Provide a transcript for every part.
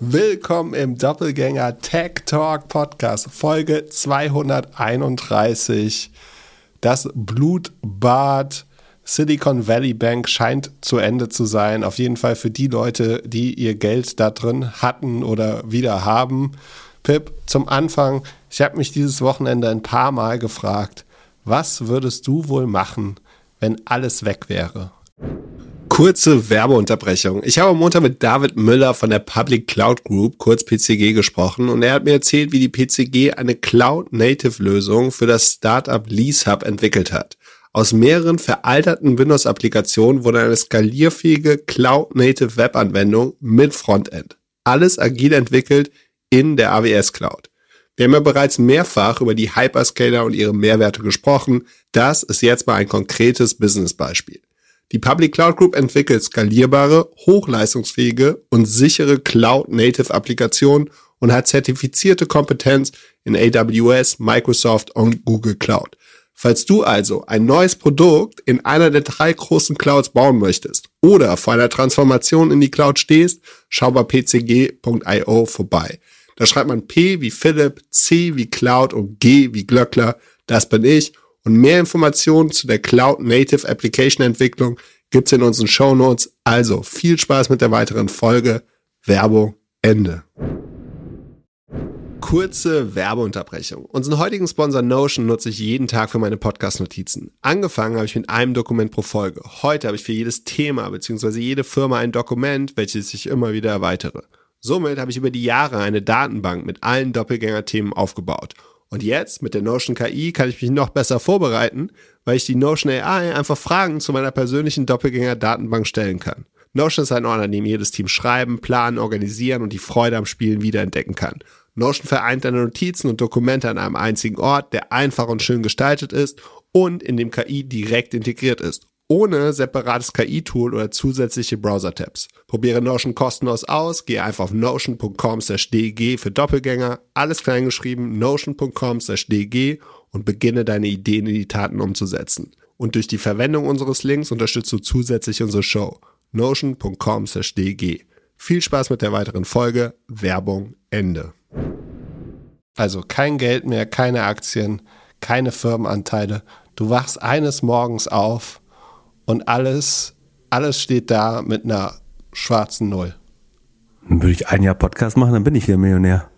Willkommen im Doppelgänger Tech Talk Podcast, Folge 231. Das Blutbad Silicon Valley Bank scheint zu Ende zu sein. Auf jeden Fall für die Leute, die ihr Geld da drin hatten oder wieder haben. Pip, zum Anfang, ich habe mich dieses Wochenende ein paar Mal gefragt, was würdest du wohl machen, wenn alles weg wäre? Kurze Werbeunterbrechung. Ich habe am Montag mit David Müller von der Public Cloud Group, kurz PCG, gesprochen und er hat mir erzählt, wie die PCG eine Cloud-Native-Lösung für das Startup LeaseHub entwickelt hat. Aus mehreren veralterten Windows-Applikationen wurde eine skalierfähige Cloud-Native Web-Anwendung mit Frontend. Alles agil entwickelt in der AWS Cloud. Wir haben ja bereits mehrfach über die Hyperscaler und ihre Mehrwerte gesprochen. Das ist jetzt mal ein konkretes Business-Beispiel. Die Public Cloud Group entwickelt skalierbare, hochleistungsfähige und sichere Cloud-Native-Applikationen und hat zertifizierte Kompetenz in AWS, Microsoft und Google Cloud. Falls du also ein neues Produkt in einer der drei großen Clouds bauen möchtest oder vor einer Transformation in die Cloud stehst, schau bei pcg.io vorbei. Da schreibt man P wie Philipp, C wie Cloud und G wie Glöckler. Das bin ich und mehr Informationen zu der Cloud Native Application Entwicklung gibt's in unseren Show Notes. Also viel Spaß mit der weiteren Folge. Werbung Ende. Kurze Werbeunterbrechung. Unseren heutigen Sponsor Notion nutze ich jeden Tag für meine Podcast-Notizen. Angefangen habe ich mit einem Dokument pro Folge. Heute habe ich für jedes Thema bzw. jede Firma ein Dokument, welches ich immer wieder erweitere. Somit habe ich über die Jahre eine Datenbank mit allen Doppelgänger-Themen aufgebaut und jetzt mit der Notion KI kann ich mich noch besser vorbereiten, weil ich die Notion AI einfach Fragen zu meiner persönlichen Doppelgänger-Datenbank stellen kann. Notion ist ein Ort, an dem jedes Team schreiben, planen, organisieren und die Freude am Spielen wiederentdecken kann. Notion vereint deine Notizen und Dokumente an einem einzigen Ort, der einfach und schön gestaltet ist und in dem KI direkt integriert ist ohne separates KI-Tool oder zusätzliche Browser-Tabs. Probiere Notion kostenlos aus, gehe einfach auf notion.com/dg für Doppelgänger, alles kleingeschrieben, notion.com/dg und beginne deine Ideen in die Taten umzusetzen. Und durch die Verwendung unseres Links unterstützt du zusätzlich unsere Show. notion.com/dg. Viel Spaß mit der weiteren Folge. Werbung Ende. Also kein Geld mehr, keine Aktien, keine Firmenanteile. Du wachst eines Morgens auf und alles, alles steht da mit einer schwarzen Null. Dann würde ich ein Jahr Podcast machen, dann bin ich hier Millionär.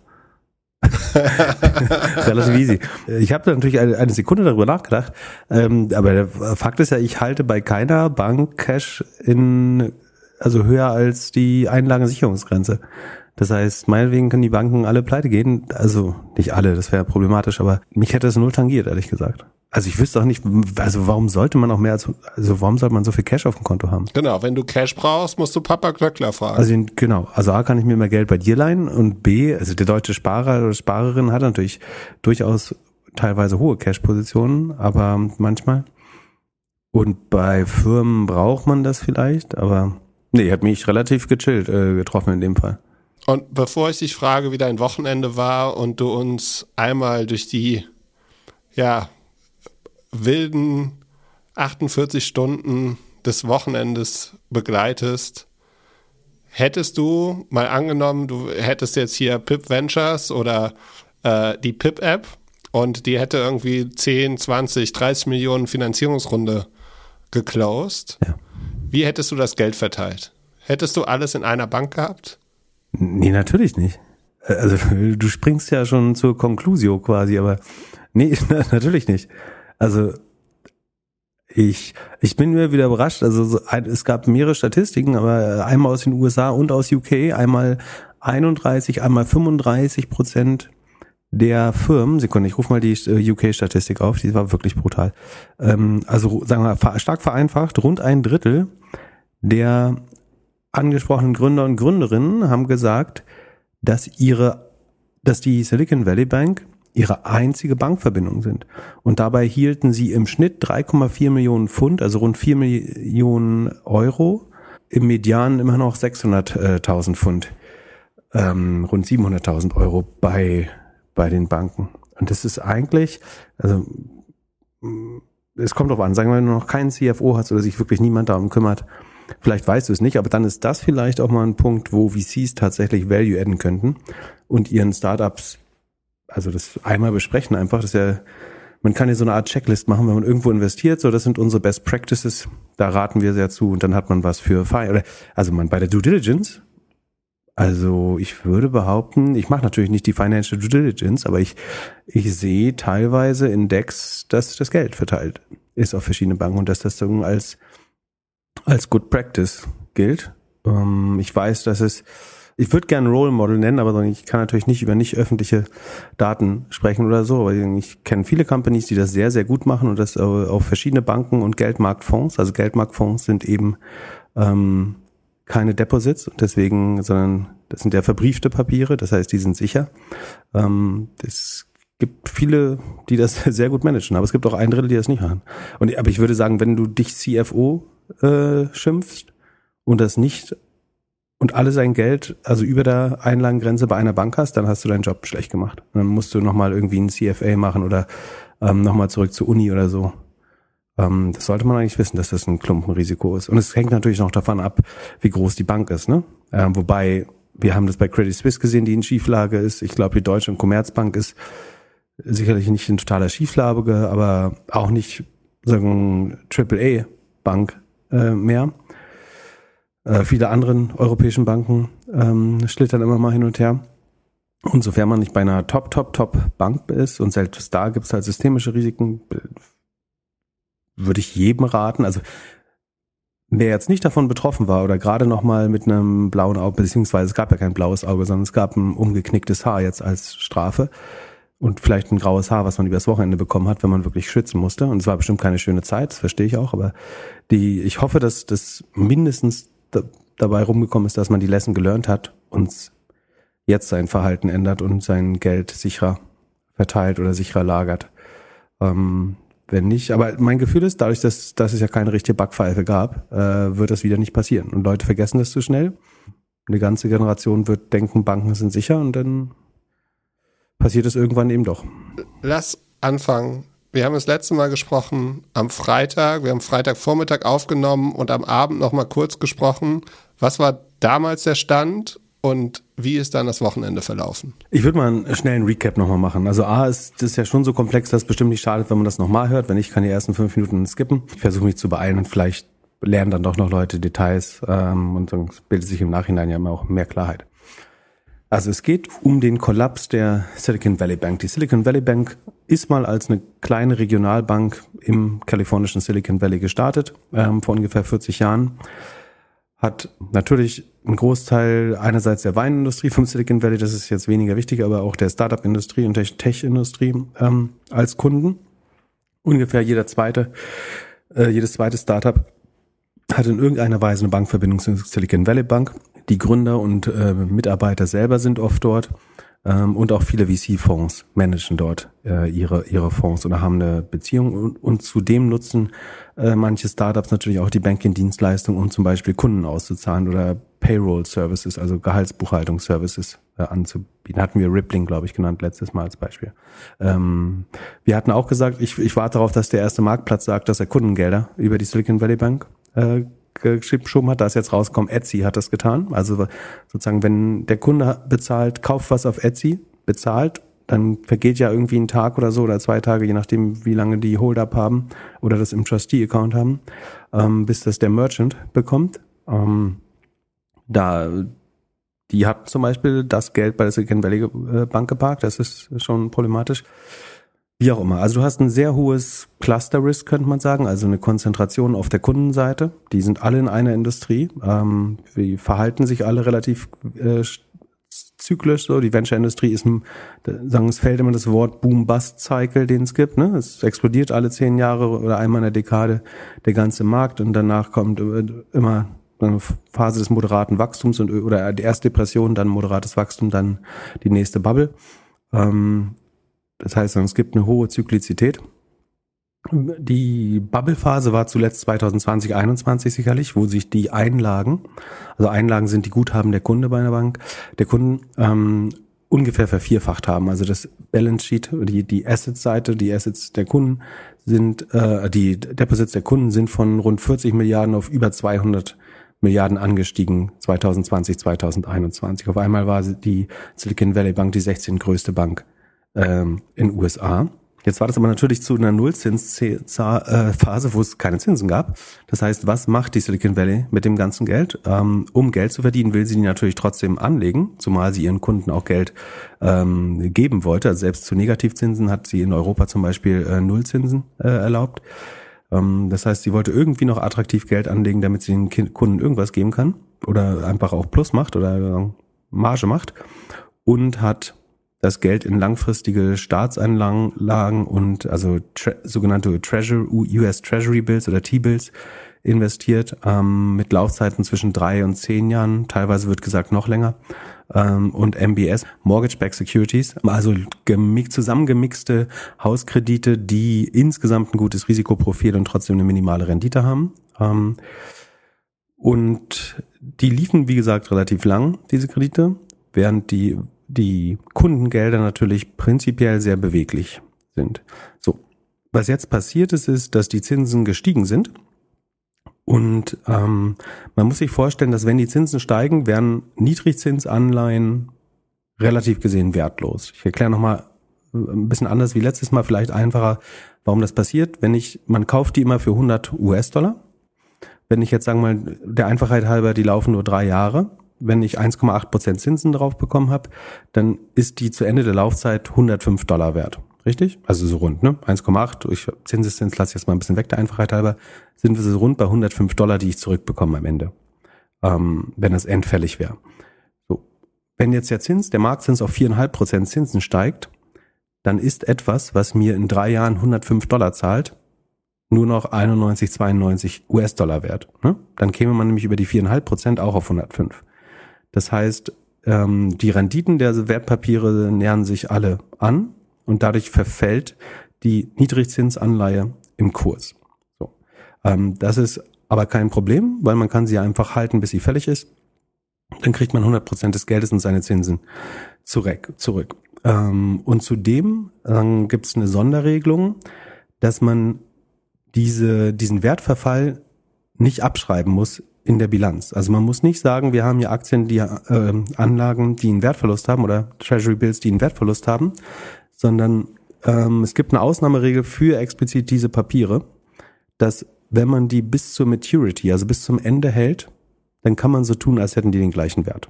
Relativ easy. Ich habe natürlich eine, eine, Sekunde darüber nachgedacht, ähm, aber der Fakt ist ja, ich halte bei keiner Bank Cash in also höher als die Einlagensicherungsgrenze. Das heißt, meinetwegen können die Banken alle pleite gehen. Also nicht alle, das wäre problematisch, aber mich hätte es null tangiert, ehrlich gesagt. Also ich wüsste auch nicht, also warum sollte man auch mehr als, also warum sollte man so viel Cash auf dem Konto haben? Genau, wenn du Cash brauchst, musst du Papa Glöckler fragen. Also genau, also A kann ich mir mehr Geld bei dir leihen und B, also der deutsche Sparer oder Sparerin hat natürlich durchaus teilweise hohe Cash-Positionen, aber manchmal. Und bei Firmen braucht man das vielleicht, aber nee, hat mich relativ gechillt äh, getroffen in dem Fall. Und bevor ich dich frage, wie dein Wochenende war und du uns einmal durch die ja, wilden 48 Stunden des Wochenendes begleitest, hättest du mal angenommen, du hättest jetzt hier Pip Ventures oder äh, die Pip App und die hätte irgendwie 10, 20, 30 Millionen Finanzierungsrunde geclosed. Ja. Wie hättest du das Geld verteilt? Hättest du alles in einer Bank gehabt? Nee, natürlich nicht. Also du springst ja schon zur Conclusio quasi, aber nee, natürlich nicht. Also ich, ich bin mir wieder überrascht. Also so, es gab mehrere Statistiken, aber einmal aus den USA und aus UK, einmal 31, einmal 35 Prozent der Firmen, Sekunde, ich rufe mal die äh, UK-Statistik auf, die war wirklich brutal. Ähm, also sagen wir stark vereinfacht, rund ein Drittel der angesprochenen Gründer und Gründerinnen haben gesagt, dass ihre, dass die Silicon Valley Bank ihre einzige Bankverbindung sind. Und dabei hielten sie im Schnitt 3,4 Millionen Pfund, also rund 4 Millionen Euro, im Median immer noch 600.000 Pfund, ähm, rund 700.000 Euro bei, bei den Banken. Und das ist eigentlich, also es kommt drauf an, sagen wir, wenn du noch keinen CFO hast oder sich wirklich niemand darum kümmert, Vielleicht weißt du es nicht, aber dann ist das vielleicht auch mal ein Punkt, wo VCs tatsächlich Value adden könnten und ihren Startups, also das einmal besprechen einfach, das ist ja, man kann ja so eine Art Checklist machen, wenn man irgendwo investiert, so das sind unsere Best Practices, da raten wir sehr zu und dann hat man was für Fine, also man bei der Due Diligence, also ich würde behaupten, ich mache natürlich nicht die Financial Due Diligence, aber ich, ich sehe teilweise in Decks, dass das Geld verteilt ist auf verschiedene Banken und dass das so als als Good Practice gilt. Ähm, ich weiß, dass es, ich würde gerne Role Model nennen, aber ich kann natürlich nicht über nicht öffentliche Daten sprechen oder so. Aber ich kenne viele Companies, die das sehr, sehr gut machen und das auf verschiedene Banken und Geldmarktfonds. Also Geldmarktfonds sind eben ähm, keine Deposits und deswegen, sondern das sind ja verbriefte Papiere, das heißt, die sind sicher. Ähm, es gibt viele, die das sehr gut managen, aber es gibt auch ein Drittel, die das nicht machen. Und aber ich würde sagen, wenn du dich CFO äh, schimpfst und das nicht und alle sein Geld, also über der Einlagengrenze bei einer Bank hast, dann hast du deinen Job schlecht gemacht. dann musst du nochmal irgendwie einen CFA machen oder ähm, nochmal zurück zur Uni oder so. Ähm, das sollte man eigentlich wissen, dass das ein Klumpenrisiko ist. Und es hängt natürlich noch davon ab, wie groß die Bank ist. Ne? Ähm, wobei, wir haben das bei Credit Suisse gesehen, die in Schieflage ist. Ich glaube, die Deutsche und Commerzbank ist sicherlich nicht in totaler Schieflage, aber auch nicht sagen AAA-Bank äh, mehr. Äh, viele anderen europäischen Banken ähm, schlittern immer mal hin und her. Und sofern man nicht bei einer Top, Top, Top Bank ist und selbst da gibt es halt systemische Risiken, würde ich jedem raten. Also wer jetzt nicht davon betroffen war oder gerade noch mal mit einem blauen Auge, beziehungsweise es gab ja kein blaues Auge, sondern es gab ein umgeknicktes Haar jetzt als Strafe, und vielleicht ein graues Haar, was man übers Wochenende bekommen hat, wenn man wirklich schwitzen musste. Und es war bestimmt keine schöne Zeit, das verstehe ich auch, aber die, ich hoffe, dass das mindestens dabei rumgekommen ist, dass man die Lesson gelernt hat und jetzt sein Verhalten ändert und sein Geld sicherer verteilt oder sicherer lagert. Ähm, wenn nicht, aber mein Gefühl ist, dadurch, dass, dass es ja keine richtige Backpfeife gab, äh, wird das wieder nicht passieren. Und Leute vergessen das zu schnell. Eine ganze Generation wird denken, Banken sind sicher und dann passiert es irgendwann eben doch. Lass anfangen. Wir haben das letzte Mal gesprochen am Freitag. Wir haben Freitagvormittag aufgenommen und am Abend noch mal kurz gesprochen. Was war damals der Stand und wie ist dann das Wochenende verlaufen? Ich würde mal einen schnellen Recap nochmal machen. Also A ist das ist ja schon so komplex, dass es bestimmt nicht schadet, wenn man das nochmal hört. Wenn ich kann die ersten fünf Minuten skippen. Ich versuche mich zu beeilen und vielleicht lernen dann doch noch Leute Details ähm, und dann bildet sich im Nachhinein ja immer auch mehr Klarheit. Also es geht um den Kollaps der Silicon Valley Bank. Die Silicon Valley Bank ist mal als eine kleine Regionalbank im kalifornischen Silicon Valley gestartet, ähm, vor ungefähr 40 Jahren. Hat natürlich einen Großteil einerseits der Weinindustrie vom Silicon Valley, das ist jetzt weniger wichtig, aber auch der Startup-Industrie und der Tech-Industrie ähm, als Kunden. Ungefähr jeder zweite, äh, jedes zweite Startup hat in irgendeiner Weise eine Bankverbindung zur Silicon Valley Bank die Gründer und äh, Mitarbeiter selber sind oft dort ähm, und auch viele VC-Fonds managen dort äh, ihre ihre Fonds oder haben eine Beziehung und, und zudem nutzen äh, manche Startups natürlich auch die Banking-Dienstleistung, um zum Beispiel Kunden auszuzahlen oder Payroll-Services, also Gehaltsbuchhaltungsservices äh, anzubieten. Hatten wir Rippling, glaube ich, genannt letztes Mal als Beispiel. Ähm, wir hatten auch gesagt, ich, ich warte darauf, dass der erste Marktplatz sagt, dass er Kundengelder über die Silicon Valley Bank äh, geschoben hat, da ist jetzt rausgekommen, Etsy hat das getan. Also sozusagen, wenn der Kunde bezahlt, kauft was auf Etsy, bezahlt, dann vergeht ja irgendwie ein Tag oder so oder zwei Tage, je nachdem, wie lange die Hold-up haben oder das im Trustee-Account haben, ähm, bis das der Merchant bekommt. Ähm, da die hat zum Beispiel das Geld bei der Silicon Valley äh, Bank geparkt, das ist schon problematisch. Wie auch immer. Also du hast ein sehr hohes Cluster-Risk, könnte man sagen, also eine Konzentration auf der Kundenseite. Die sind alle in einer Industrie. Ähm, die verhalten sich alle relativ äh, zyklisch. So, die Venture-Industrie ist, ein, sagen, es fällt immer das Wort Boom-Bust-Cycle, den es gibt. Ne? Es explodiert alle zehn Jahre oder einmal in der Dekade der ganze Markt und danach kommt immer eine Phase des moderaten Wachstums und oder die erste Depression, dann moderates Wachstum, dann die nächste Bubble. Ähm, das heißt, es gibt eine hohe Zyklizität. Die Bubble-Phase war zuletzt 2020, 2021 sicherlich, wo sich die Einlagen, also Einlagen sind die Guthaben der Kunde bei einer Bank, der Kunden ähm, ungefähr vervierfacht haben. Also das Balance Sheet, die, die Assets-Seite, die Assets der Kunden sind, äh, die Deposits der Kunden sind von rund 40 Milliarden auf über 200 Milliarden angestiegen 2020, 2021. Auf einmal war die Silicon Valley Bank die 16 größte Bank ähm, in USA. Jetzt war das aber natürlich zu einer Nullzinsphase, wo es keine Zinsen gab. Das heißt, was macht die Silicon Valley mit dem ganzen Geld? Ähm, um Geld zu verdienen, will sie die natürlich trotzdem anlegen, zumal sie ihren Kunden auch Geld ähm, geben wollte. Also selbst zu Negativzinsen hat sie in Europa zum Beispiel äh, Nullzinsen äh, erlaubt. Ähm, das heißt, sie wollte irgendwie noch attraktiv Geld anlegen, damit sie den Kunden irgendwas geben kann oder einfach auch Plus macht oder Marge macht und hat das Geld in langfristige Staatsanlagen und also tre sogenannte Treasury, US Treasury Bills oder T-Bills investiert ähm, mit Laufzeiten zwischen drei und zehn Jahren, teilweise wird gesagt noch länger ähm, und MBS Mortgage-Backed Securities, also gemixt, zusammengemixte Hauskredite, die insgesamt ein gutes Risikoprofil und trotzdem eine minimale Rendite haben. Ähm, und die liefen, wie gesagt, relativ lang, diese Kredite, während die die Kundengelder natürlich prinzipiell sehr beweglich sind. So, was jetzt passiert ist, ist, dass die Zinsen gestiegen sind. Und ähm, man muss sich vorstellen, dass wenn die Zinsen steigen, werden Niedrigzinsanleihen relativ gesehen wertlos. Ich erkläre nochmal äh, ein bisschen anders wie letztes Mal, vielleicht einfacher, warum das passiert. Wenn ich, man kauft die immer für 100 US-Dollar. Wenn ich jetzt sagen mal, der Einfachheit halber, die laufen nur drei Jahre, wenn ich 1,8 Prozent Zinsen drauf bekommen habe, dann ist die zu Ende der Laufzeit 105 Dollar wert. Richtig? Also so rund, ne? 1,8, ich Zinseszins lasse ich jetzt mal ein bisschen weg, der Einfachheit halber, sind wir so rund bei 105 Dollar, die ich zurückbekomme am Ende, ähm, wenn das endfällig wäre. So. Wenn jetzt der Zins, der Marktzins auf 4,5 Prozent Zinsen steigt, dann ist etwas, was mir in drei Jahren 105 Dollar zahlt, nur noch 91, 92 US-Dollar wert. Ne? Dann käme man nämlich über die 4,5 Prozent auch auf 105. Das heißt, ähm, die Renditen der Wertpapiere nähern sich alle an und dadurch verfällt die Niedrigzinsanleihe im Kurs. So. Ähm, das ist aber kein Problem, weil man kann sie einfach halten, bis sie fällig ist. Dann kriegt man 100 Prozent des Geldes und seine Zinsen zurück. zurück. Ähm, und zudem ähm, gibt es eine Sonderregelung, dass man diese, diesen Wertverfall nicht abschreiben muss in der Bilanz. Also man muss nicht sagen, wir haben hier Aktien, die äh, Anlagen, die einen Wertverlust haben oder Treasury Bills, die einen Wertverlust haben, sondern ähm, es gibt eine Ausnahmeregel für explizit diese Papiere, dass wenn man die bis zur Maturity, also bis zum Ende hält, dann kann man so tun, als hätten die den gleichen Wert.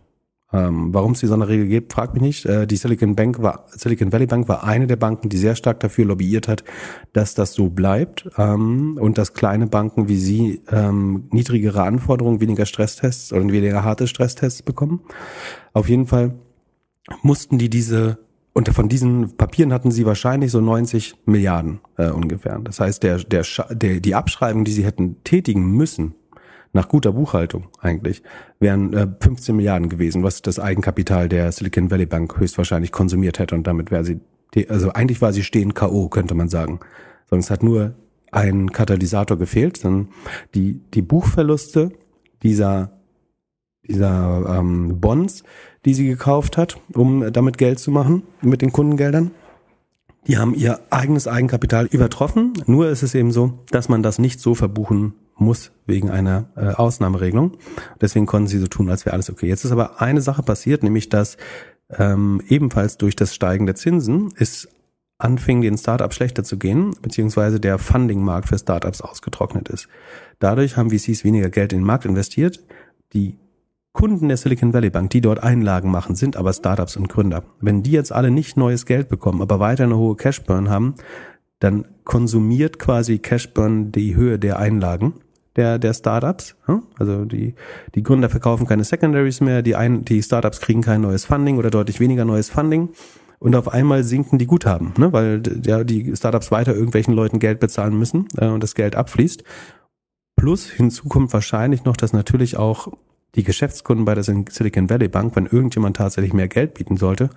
Ähm, Warum es die Sonderregel gibt, fragt mich nicht. Äh, die Silicon Bank war, Silicon Valley Bank war eine der Banken, die sehr stark dafür lobbyiert hat, dass das so bleibt ähm, und dass kleine Banken wie sie ähm, niedrigere Anforderungen, weniger Stresstests oder weniger harte Stresstests bekommen. Auf jeden Fall mussten die diese und von diesen Papieren hatten sie wahrscheinlich so 90 Milliarden äh, ungefähr. Das heißt, der, der, der, die Abschreibung, die sie hätten tätigen müssen, nach guter Buchhaltung eigentlich, wären äh, 15 Milliarden gewesen, was das Eigenkapital der Silicon Valley Bank höchstwahrscheinlich konsumiert hätte. Und damit wäre sie, also eigentlich war sie stehen K.O., könnte man sagen. Sonst hat nur ein Katalysator gefehlt. Dann die, die Buchverluste dieser, dieser ähm, Bonds, die sie gekauft hat, um damit Geld zu machen, mit den Kundengeldern, die haben ihr eigenes Eigenkapital übertroffen. Nur ist es eben so, dass man das nicht so verbuchen muss wegen einer äh, Ausnahmeregelung. Deswegen konnten sie so tun, als wäre alles okay. Jetzt ist aber eine Sache passiert, nämlich dass ähm, ebenfalls durch das Steigen der Zinsen es anfing, den Startups schlechter zu gehen, beziehungsweise der Funding-Markt für Startups ausgetrocknet ist. Dadurch haben VCs weniger Geld in den Markt investiert. Die Kunden der Silicon Valley Bank, die dort Einlagen machen, sind aber Startups und Gründer. Wenn die jetzt alle nicht neues Geld bekommen, aber weiter eine hohe Cashburn haben, dann konsumiert quasi Cashburn die Höhe der Einlagen der, der Startups. Also die, die Gründer verkaufen keine Secondaries mehr, die, ein, die Startups kriegen kein neues Funding oder deutlich weniger neues Funding. Und auf einmal sinken die Guthaben, ne? weil ja, die Startups weiter irgendwelchen Leuten Geld bezahlen müssen äh, und das Geld abfließt. Plus hinzu kommt wahrscheinlich noch, dass natürlich auch die Geschäftskunden bei der Silicon Valley Bank, wenn irgendjemand tatsächlich mehr Geld bieten sollte,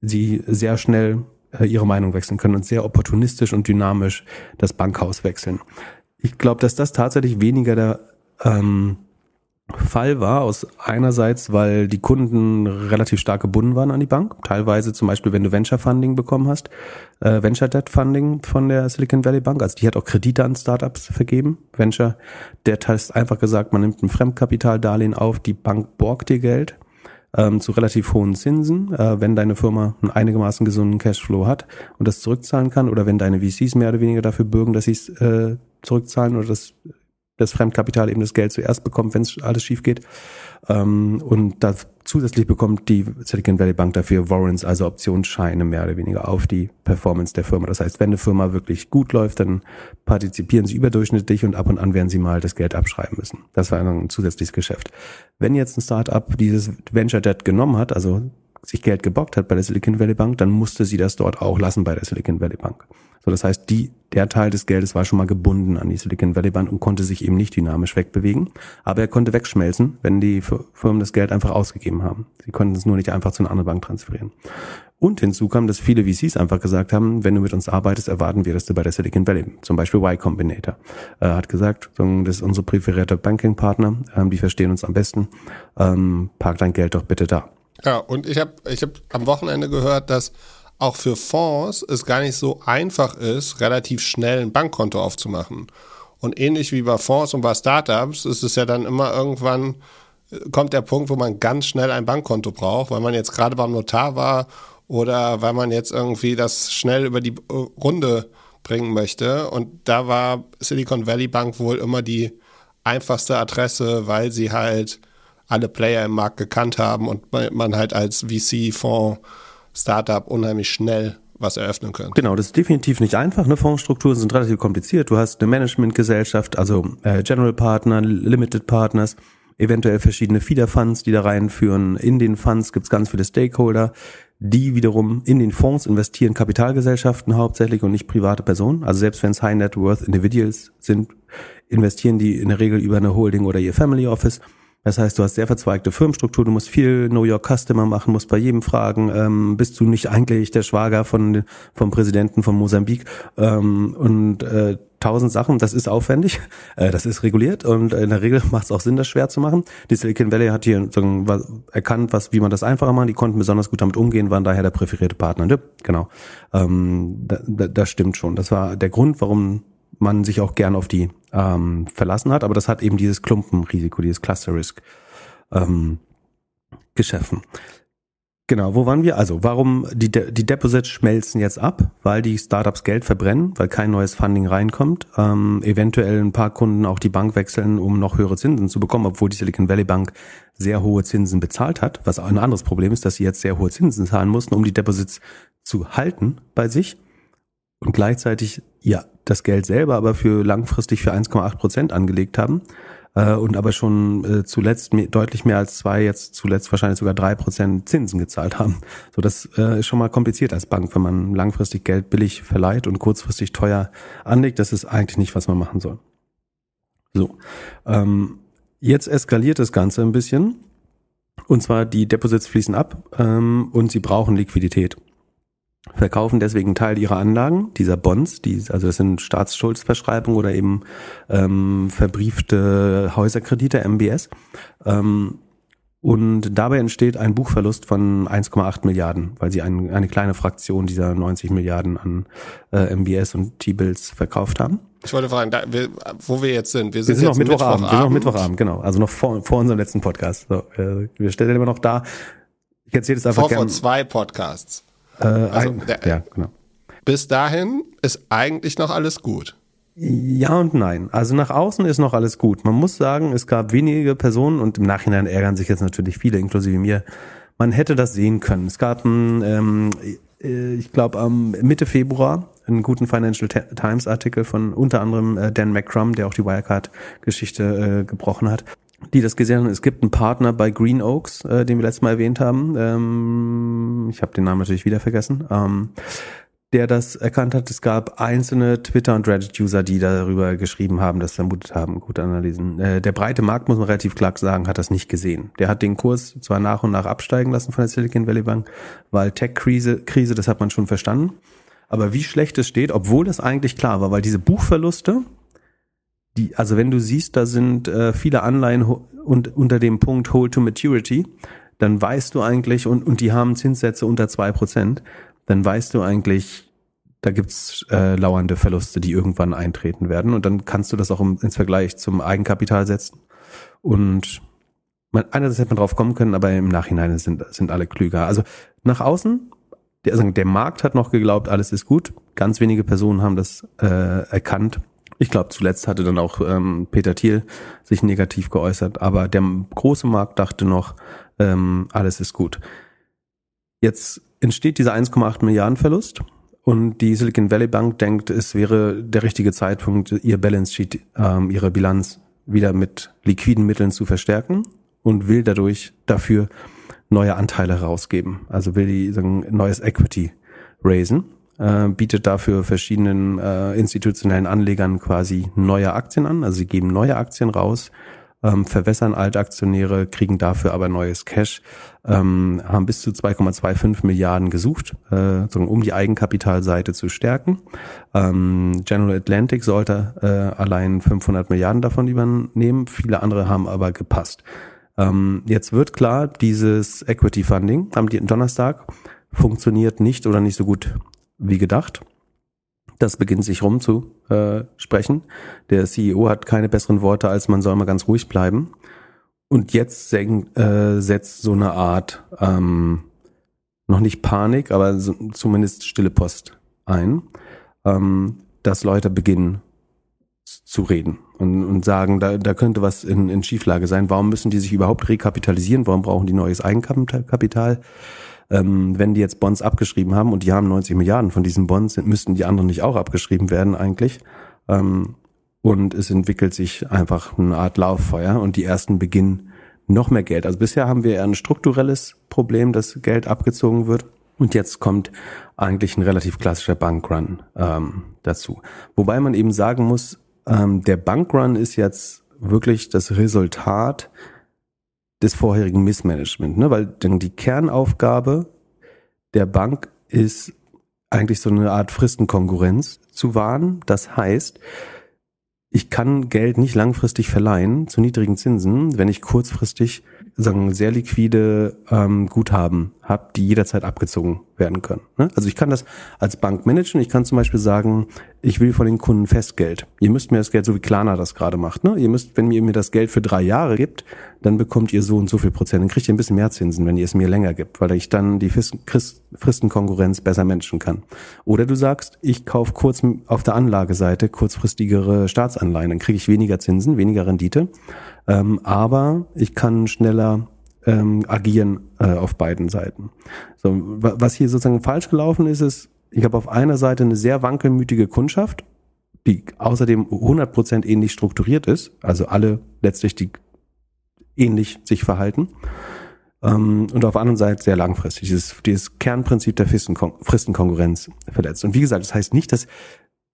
sie sehr schnell äh, ihre Meinung wechseln können und sehr opportunistisch und dynamisch das Bankhaus wechseln. Ich glaube, dass das tatsächlich weniger der, ähm, Fall war, aus einerseits, weil die Kunden relativ stark gebunden waren an die Bank. Teilweise zum Beispiel, wenn du Venture Funding bekommen hast, äh, Venture Debt Funding von der Silicon Valley Bank. Also die hat auch Kredite an Startups vergeben. Venture Debt heißt einfach gesagt, man nimmt ein Fremdkapitaldarlehen auf, die Bank borgt dir Geld ähm, zu relativ hohen Zinsen, äh, wenn deine Firma einen einigermaßen gesunden Cashflow hat und das zurückzahlen kann oder wenn deine VCs mehr oder weniger dafür bürgen, dass sie es äh, zurückzahlen oder das das Fremdkapital eben das Geld zuerst bekommt, wenn es alles schief geht. Ähm, und da zusätzlich bekommt die Silicon Valley Bank dafür Warrants, also Optionsscheine mehr oder weniger auf die Performance der Firma. Das heißt, wenn eine Firma wirklich gut läuft, dann partizipieren sie überdurchschnittlich und ab und an werden sie mal das Geld abschreiben müssen. Das war ein zusätzliches Geschäft. Wenn jetzt ein Startup dieses Venture Debt genommen hat, also sich Geld gebockt hat bei der Silicon Valley Bank, dann musste sie das dort auch lassen bei der Silicon Valley Bank. So, das heißt, die, der Teil des Geldes war schon mal gebunden an die Silicon Valley Bank und konnte sich eben nicht dynamisch wegbewegen. Aber er konnte wegschmelzen, wenn die Firmen das Geld einfach ausgegeben haben. Sie konnten es nur nicht einfach zu einer anderen Bank transferieren. Und hinzu kam, dass viele VCs einfach gesagt haben, wenn du mit uns arbeitest, erwarten wir, dass du bei der Silicon Valley, zum Beispiel Y Combinator, äh, hat gesagt, das ist unsere präferierte Banking-Partner, ähm, die verstehen uns am besten, ähm, park dein Geld doch bitte da. Ja, und ich habe ich hab am Wochenende gehört, dass auch für Fonds es gar nicht so einfach ist, relativ schnell ein Bankkonto aufzumachen. Und ähnlich wie bei Fonds und bei Startups ist es ja dann immer irgendwann, äh, kommt der Punkt, wo man ganz schnell ein Bankkonto braucht, weil man jetzt gerade beim Notar war oder weil man jetzt irgendwie das schnell über die äh, Runde bringen möchte. Und da war Silicon Valley Bank wohl immer die einfachste Adresse, weil sie halt alle Player im Markt gekannt haben und man halt als VC-Fonds Startup unheimlich schnell was eröffnen können. Genau, das ist definitiv nicht einfach. Ne? Fondsstrukturen sind relativ kompliziert. Du hast eine Managementgesellschaft, also äh, General Partner, Limited Partners, eventuell verschiedene Feeder Funds, die da reinführen. In den Funds gibt's ganz viele Stakeholder, die wiederum in den Fonds investieren, Kapitalgesellschaften hauptsächlich und nicht private Personen. Also selbst wenn es High Net Worth Individuals sind, investieren die in der Regel über eine Holding oder ihr Family Office. Das heißt, du hast sehr verzweigte Firmenstruktur, du musst viel Know Your Customer machen, musst bei jedem fragen, ähm, bist du nicht eigentlich der Schwager von vom Präsidenten von Mosambik ähm, und äh, tausend Sachen, das ist aufwendig, äh, das ist reguliert und in der Regel macht es auch Sinn, das schwer zu machen. Die Silicon Valley hat hier sagen, was, erkannt, was, wie man das einfacher macht. Die konnten besonders gut damit umgehen, waren daher der präferierte Partner. Ja, genau, ähm, da, da, das stimmt schon. Das war der Grund, warum man sich auch gern auf die ähm, verlassen hat, aber das hat eben dieses Klumpenrisiko, dieses Cluster Risk ähm, geschaffen. Genau, wo waren wir? Also, warum die, De die Deposits schmelzen jetzt ab? Weil die Startups Geld verbrennen, weil kein neues Funding reinkommt. Ähm, eventuell ein paar Kunden auch die Bank wechseln, um noch höhere Zinsen zu bekommen, obwohl die Silicon Valley Bank sehr hohe Zinsen bezahlt hat. Was ein anderes Problem ist, dass sie jetzt sehr hohe Zinsen zahlen mussten, um die Deposits zu halten bei sich und gleichzeitig ja das Geld selber aber für langfristig für 1,8 Prozent angelegt haben äh, und aber schon äh, zuletzt mehr, deutlich mehr als zwei, jetzt zuletzt wahrscheinlich sogar drei Prozent Zinsen gezahlt haben. So das äh, ist schon mal kompliziert als Bank, wenn man langfristig Geld billig verleiht und kurzfristig teuer anlegt. Das ist eigentlich nicht, was man machen soll. So, ähm, jetzt eskaliert das Ganze ein bisschen. Und zwar die Deposits fließen ab ähm, und sie brauchen Liquidität verkaufen deswegen Teil ihrer Anlagen, dieser Bonds, die, also das sind Staatsschuldsverschreibungen oder eben ähm, verbriefte Häuserkredite, MBS. Ähm, und dabei entsteht ein Buchverlust von 1,8 Milliarden, weil sie ein, eine kleine Fraktion dieser 90 Milliarden an äh, MBS und T-Bills verkauft haben. Ich wollte fragen, da, wir, wo wir jetzt sind. Wir sind, wir sind noch Mittwochabend. Mittwochabend. Wir sind noch Mittwochabend, genau. Also noch vor, vor unserem letzten Podcast. So, äh, wir stellen immer noch da. Ich erzähle es einfach vor, gern. Vor zwei Podcasts. Äh, also, ein, der, ja, genau. Bis dahin ist eigentlich noch alles gut. Ja und nein. Also nach außen ist noch alles gut. Man muss sagen, es gab wenige Personen und im Nachhinein ärgern sich jetzt natürlich viele, inklusive mir. Man hätte das sehen können. Es gab ein, ähm, äh, ich glaube am Mitte Februar einen guten Financial Times Artikel von unter anderem äh, Dan McCrum, der auch die Wirecard-Geschichte äh, gebrochen hat die das gesehen haben. Es gibt einen Partner bei Green Oaks, äh, den wir letztes Mal erwähnt haben. Ähm, ich habe den Namen natürlich wieder vergessen. Ähm, der das erkannt hat. Es gab einzelne Twitter- und Reddit-User, die darüber geschrieben haben, das vermutet haben. Gute Analysen. Äh, der breite Markt, muss man relativ klar sagen, hat das nicht gesehen. Der hat den Kurs zwar nach und nach absteigen lassen von der Silicon Valley Bank, weil Tech-Krise, Krise, das hat man schon verstanden. Aber wie schlecht es steht, obwohl das eigentlich klar war, weil diese Buchverluste, die, also wenn du siehst, da sind äh, viele Anleihen und unter dem Punkt Hold to Maturity, dann weißt du eigentlich, und, und die haben Zinssätze unter zwei Prozent, dann weißt du eigentlich, da gibt's äh, lauernde Verluste, die irgendwann eintreten werden. Und dann kannst du das auch im, ins Vergleich zum Eigenkapital setzen. Und man, einerseits hätte man drauf kommen können, aber im Nachhinein sind, sind alle klüger. Also nach außen, der, also der Markt hat noch geglaubt, alles ist gut. Ganz wenige Personen haben das äh, erkannt. Ich glaube, zuletzt hatte dann auch ähm, Peter Thiel sich negativ geäußert, aber der große Markt dachte noch, ähm, alles ist gut. Jetzt entsteht dieser 1,8 Milliarden Verlust und die Silicon Valley Bank denkt, es wäre der richtige Zeitpunkt, ihr Balance Sheet, ähm, ihre Bilanz wieder mit liquiden Mitteln zu verstärken und will dadurch dafür neue Anteile rausgeben. Also will die sagen, neues Equity raisen, äh, bietet dafür verschiedenen äh, institutionellen Anlegern quasi neue Aktien an. Also sie geben neue Aktien raus, ähm, verwässern Altaktionäre, kriegen dafür aber neues Cash, ähm, haben bis zu 2,25 Milliarden gesucht, äh, um die Eigenkapitalseite zu stärken. Ähm, General Atlantic sollte äh, allein 500 Milliarden davon übernehmen, viele andere haben aber gepasst. Ähm, jetzt wird klar, dieses Equity Funding am Donnerstag funktioniert nicht oder nicht so gut wie gedacht. Das beginnt sich rumzusprechen. Der CEO hat keine besseren Worte, als man soll mal ganz ruhig bleiben. Und jetzt äh, setzt so eine Art, ähm, noch nicht Panik, aber zumindest stille Post ein, ähm, dass Leute beginnen zu reden und, und sagen, da, da könnte was in, in Schieflage sein. Warum müssen die sich überhaupt rekapitalisieren? Warum brauchen die neues Eigenkapital? Ähm, wenn die jetzt Bonds abgeschrieben haben und die haben 90 Milliarden von diesen Bonds, müssten die anderen nicht auch abgeschrieben werden eigentlich. Ähm, und es entwickelt sich einfach eine Art Lauffeuer und die ersten beginnen noch mehr Geld. Also bisher haben wir eher ein strukturelles Problem, dass Geld abgezogen wird. Und jetzt kommt eigentlich ein relativ klassischer Bankrun ähm, dazu. Wobei man eben sagen muss, ähm, der Bankrun ist jetzt wirklich das Resultat des vorherigen Missmanagement, ne? weil denn die Kernaufgabe der Bank ist eigentlich so eine Art Fristenkonkurrenz zu wahren. Das heißt, ich kann Geld nicht langfristig verleihen zu niedrigen Zinsen, wenn ich kurzfristig sagen sehr liquide ähm, Guthaben habe, die jederzeit abgezogen werden können. Ne? Also ich kann das als Bank managen. Ich kann zum Beispiel sagen, ich will von den Kunden Festgeld. Ihr müsst mir das Geld, so wie Klarna das gerade macht. Ne? Ihr müsst, wenn ihr mir das Geld für drei Jahre gibt, dann bekommt ihr so und so viel Prozent. Dann kriegt ihr ein bisschen mehr Zinsen, wenn ihr es mir länger gibt, weil ich dann die Fristenkonkurrenz besser managen kann. Oder du sagst, ich kaufe kurz auf der Anlageseite kurzfristigere Staatsanleihen, dann kriege ich weniger Zinsen, weniger Rendite ähm, aber ich kann schneller ähm, agieren äh, auf beiden Seiten. So, was hier sozusagen falsch gelaufen ist, ist, ich habe auf einer Seite eine sehr wankelmütige Kundschaft, die außerdem 100% ähnlich strukturiert ist, also alle letztlich die ähnlich sich verhalten. Ähm, und auf der anderen Seite sehr langfristig. Dieses, dieses Kernprinzip der Fristenkonkurrenz verletzt. Und wie gesagt, das heißt nicht, dass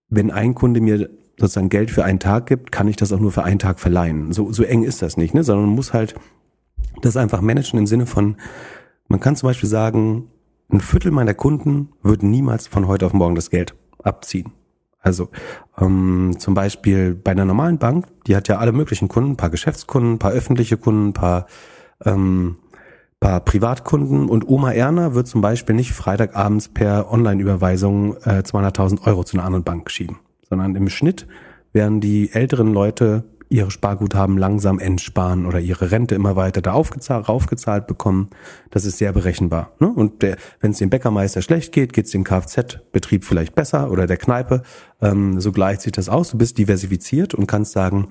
wenn ein Kunde mir sozusagen Geld für einen Tag gibt, kann ich das auch nur für einen Tag verleihen. So, so eng ist das nicht, ne? sondern man muss halt das einfach managen im Sinne von, man kann zum Beispiel sagen, ein Viertel meiner Kunden würden niemals von heute auf morgen das Geld abziehen. Also ähm, zum Beispiel bei einer normalen Bank, die hat ja alle möglichen Kunden, ein paar Geschäftskunden, ein paar öffentliche Kunden, ein paar, ähm, paar Privatkunden und Oma Erna wird zum Beispiel nicht Freitagabends per Online-Überweisung äh, 200.000 Euro zu einer anderen Bank schieben sondern im Schnitt werden die älteren Leute ihre Sparguthaben langsam entsparen oder ihre Rente immer weiter da aufgezahlt, raufgezahlt bekommen. Das ist sehr berechenbar. Ne? Und wenn es dem Bäckermeister schlecht geht, geht es dem Kfz-Betrieb vielleicht besser oder der Kneipe. Ähm, so gleicht sich das aus. Du bist diversifiziert und kannst sagen,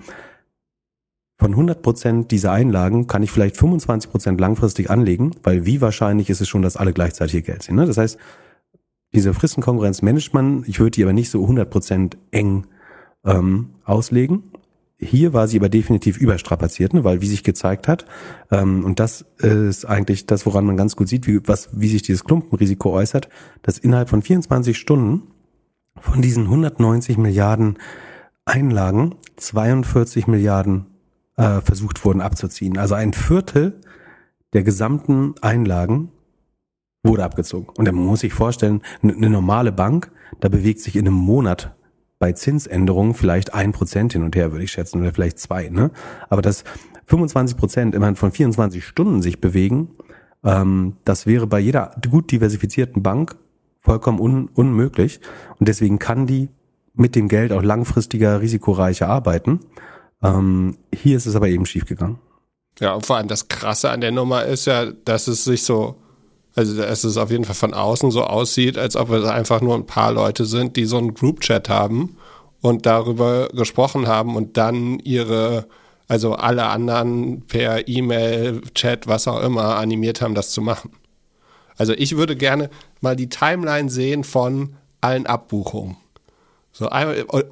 von 100 Prozent dieser Einlagen kann ich vielleicht 25 Prozent langfristig anlegen, weil wie wahrscheinlich ist es schon, dass alle gleichzeitig ihr Geld sehen. Ne? Das heißt, diese Fristenkonkurrenz managt man. Ich würde die aber nicht so 100% eng ähm, auslegen. Hier war sie aber definitiv überstrapaziert, ne, weil wie sich gezeigt hat, ähm, und das ist eigentlich das, woran man ganz gut sieht, wie, was, wie sich dieses Klumpenrisiko äußert, dass innerhalb von 24 Stunden von diesen 190 Milliarden Einlagen 42 Milliarden äh, versucht wurden abzuziehen. Also ein Viertel der gesamten Einlagen wurde abgezogen. Und man muss sich vorstellen, eine normale Bank, da bewegt sich in einem Monat bei Zinsänderungen vielleicht ein Prozent hin und her, würde ich schätzen, oder vielleicht zwei. Ne? Aber dass 25 Prozent immerhin von 24 Stunden sich bewegen, ähm, das wäre bei jeder gut diversifizierten Bank vollkommen un unmöglich. Und deswegen kann die mit dem Geld auch langfristiger, risikoreicher arbeiten. Ähm, hier ist es aber eben schiefgegangen. Ja, und vor allem das Krasse an der Nummer ist ja, dass es sich so, also dass es auf jeden Fall von außen so aussieht, als ob es einfach nur ein paar Leute sind, die so einen Group-Chat haben und darüber gesprochen haben und dann ihre, also alle anderen per E-Mail, Chat, was auch immer, animiert haben, das zu machen. Also ich würde gerne mal die Timeline sehen von allen Abbuchungen. So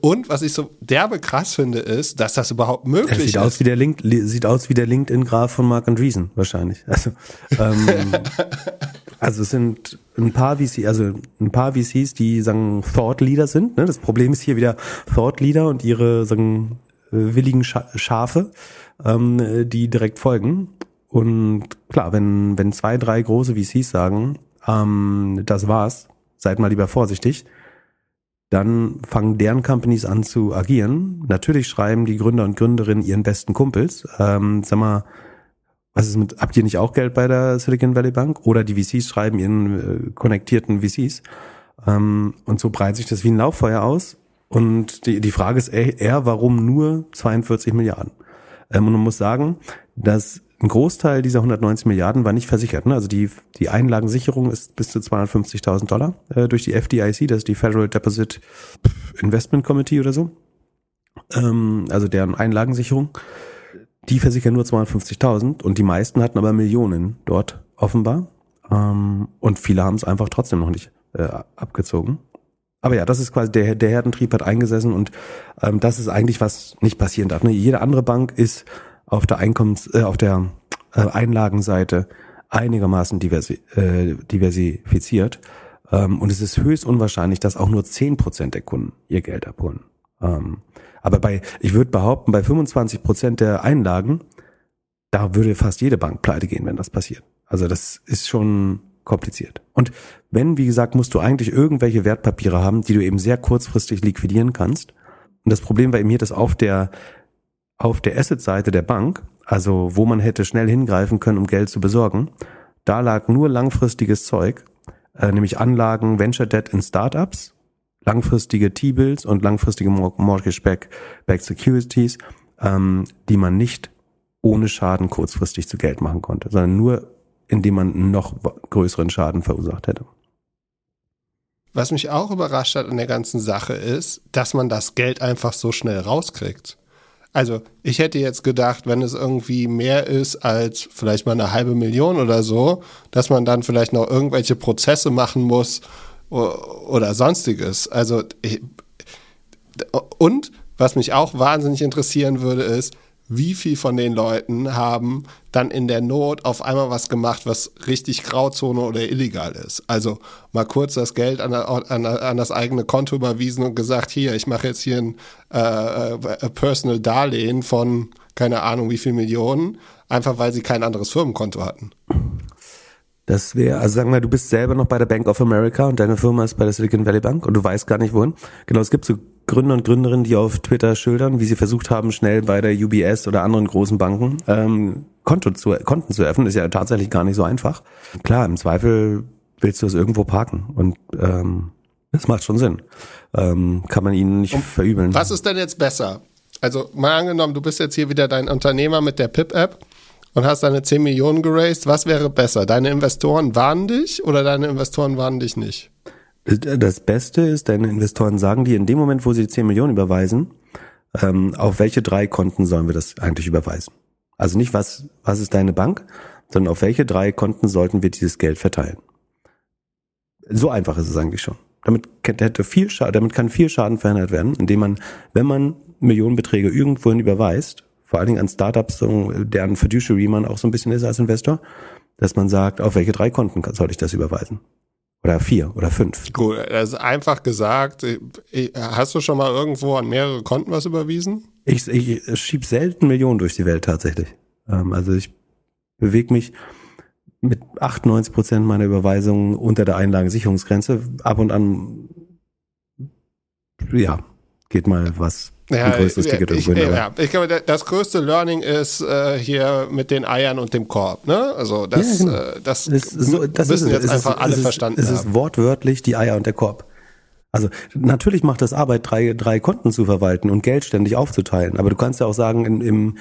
und was ich so derbe krass finde, ist, dass das überhaupt möglich das sieht ist. Aus wie der Link, sieht aus wie der LinkedIn-Graph von Mark Andreessen, wahrscheinlich. Also, ähm, also es sind ein paar VCs, also ein paar VCs, die sagen Thought Leader sind. Ne? Das Problem ist hier wieder Thought Leader und ihre sagen willigen Schafe, ähm, die direkt folgen. Und klar, wenn wenn zwei, drei große VCs sagen, ähm, das war's, seid mal lieber vorsichtig dann fangen deren Companies an zu agieren. Natürlich schreiben die Gründer und Gründerinnen ihren besten Kumpels. Ähm, sag mal, was ist mit, habt ihr nicht auch Geld bei der Silicon Valley Bank? Oder die VCs schreiben ihren äh, konnektierten VCs. Ähm, und so breitet sich das wie ein Lauffeuer aus. Und die, die Frage ist eher, warum nur 42 Milliarden? Ähm, und man muss sagen, dass ein Großteil dieser 190 Milliarden war nicht versichert. Ne? Also die, die Einlagensicherung ist bis zu 250.000 Dollar äh, durch die FDIC, das ist die Federal Deposit Investment Committee oder so. Ähm, also deren Einlagensicherung. Die versichern nur 250.000 und die meisten hatten aber Millionen dort offenbar. Ähm, und viele haben es einfach trotzdem noch nicht äh, abgezogen. Aber ja, das ist quasi der, der Herdentrieb hat eingesessen und ähm, das ist eigentlich was nicht passieren darf. Ne? Jede andere Bank ist auf der Einkommens, äh, auf der äh, Einlagenseite einigermaßen diversi äh, diversifiziert. Ähm, und es ist höchst unwahrscheinlich, dass auch nur zehn Prozent der Kunden ihr Geld abholen. Ähm, aber bei, ich würde behaupten, bei 25 Prozent der Einlagen, da würde fast jede Bank pleite gehen, wenn das passiert. Also das ist schon kompliziert. Und wenn, wie gesagt, musst du eigentlich irgendwelche Wertpapiere haben, die du eben sehr kurzfristig liquidieren kannst. Und das Problem war eben hier, dass auf der auf der Asset-Seite der Bank, also wo man hätte schnell hingreifen können, um Geld zu besorgen, da lag nur langfristiges Zeug, äh, nämlich Anlagen, Venture Debt in Startups, langfristige T-Bills und langfristige Mortgage-Backed Securities, ähm, die man nicht ohne Schaden kurzfristig zu Geld machen konnte, sondern nur indem man noch größeren Schaden verursacht hätte. Was mich auch überrascht hat an der ganzen Sache ist, dass man das Geld einfach so schnell rauskriegt. Also ich hätte jetzt gedacht, wenn es irgendwie mehr ist als vielleicht mal eine halbe Million oder so, dass man dann vielleicht noch irgendwelche Prozesse machen muss oder sonstiges. Also und was mich auch wahnsinnig interessieren würde, ist, wie viel von den Leuten haben dann in der Not auf einmal was gemacht, was richtig Grauzone oder illegal ist. Also mal kurz das Geld an, an, an das eigene Konto überwiesen und gesagt, hier, ich mache jetzt hier ein äh, äh, Personal Darlehen von keine Ahnung wie viel Millionen, einfach weil sie kein anderes Firmenkonto hatten. Das wäre, also sagen wir, du bist selber noch bei der Bank of America und deine Firma ist bei der Silicon Valley Bank und du weißt gar nicht wohin. Genau, es gibt so Gründer und Gründerinnen, die auf Twitter schildern, wie sie versucht haben, schnell bei der UBS oder anderen großen Banken ähm, Konto zu, Konten zu öffnen. Ist ja tatsächlich gar nicht so einfach. Klar, im Zweifel willst du es irgendwo parken und ähm, das macht schon Sinn. Ähm, kann man ihnen nicht und verübeln. Was ist denn jetzt besser? Also mal angenommen, du bist jetzt hier wieder dein Unternehmer mit der PIP-App und hast deine 10 Millionen geraced. Was wäre besser? Deine Investoren warnen dich oder deine Investoren warnen dich nicht? Das Beste ist, deine Investoren sagen dir in dem Moment, wo sie 10 Millionen überweisen, ähm, auf welche drei Konten sollen wir das eigentlich überweisen? Also nicht, was, was ist deine Bank, sondern auf welche drei Konten sollten wir dieses Geld verteilen? So einfach ist es eigentlich schon. Damit hätte viel Schaden, damit kann viel Schaden verhindert werden, indem man, wenn man Millionenbeträge irgendwohin überweist, vor allen Dingen an Startups, deren Fiduciary man auch so ein bisschen ist als Investor, dass man sagt, auf welche drei Konten soll ich das überweisen? Oder vier oder fünf. Gut, also einfach gesagt, hast du schon mal irgendwo an mehrere Konten was überwiesen? Ich, ich schieb selten Millionen durch die Welt tatsächlich. Ähm, also ich bewege mich mit 98 Prozent meiner Überweisungen unter der Einlagensicherungsgrenze. Ab und an, ja, geht mal was ja, ein größeres Ticket ich, irgendwo. Ja, ich glaube, das größte Learning ist äh, hier mit den Eiern und dem Korb. Ne? Also das, ja, genau. äh, das, das, so, das müssen jetzt einfach ist, alle verstanden es haben. Es ist wortwörtlich die Eier und der Korb. Also natürlich macht das Arbeit, drei, drei Konten zu verwalten und Geld ständig aufzuteilen. Aber du kannst ja auch sagen, in, im,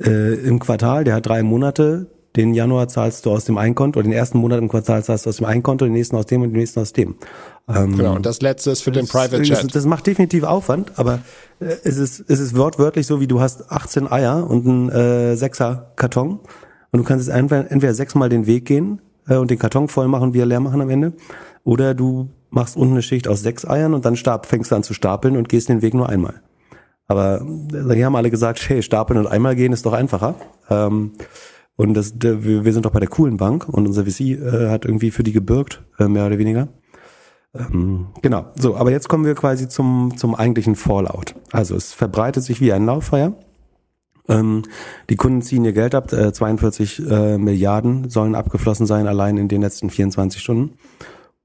äh, im Quartal, der hat drei Monate, den Januar zahlst du aus dem Einkonto, oder den ersten Monat im Quartal zahlst du aus dem Einkonto, den nächsten aus dem und den nächsten aus dem. Ähm, genau, und das letzte ist für den Private Chat. Das, das, macht definitiv Aufwand, aber äh, es, ist, es ist wortwörtlich so, wie du hast 18 Eier und einen äh, Sechser Karton und du kannst jetzt entweder, entweder sechsmal den Weg gehen äh, und den Karton voll machen, wir leer machen am Ende, oder du machst unten eine Schicht aus sechs Eiern und dann stab, fängst du an zu stapeln und gehst den Weg nur einmal. Aber äh, die haben alle gesagt, hey, stapeln und einmal gehen ist doch einfacher. Ähm, und das, wir sind doch bei der coolen Bank und unser VC äh, hat irgendwie für die gebürgt, äh, mehr oder weniger. Ähm, genau, so, aber jetzt kommen wir quasi zum, zum eigentlichen Fallout. Also es verbreitet sich wie ein Lauffeuer. Ähm, die Kunden ziehen ihr Geld ab, äh, 42 äh, Milliarden sollen abgeflossen sein, allein in den letzten 24 Stunden.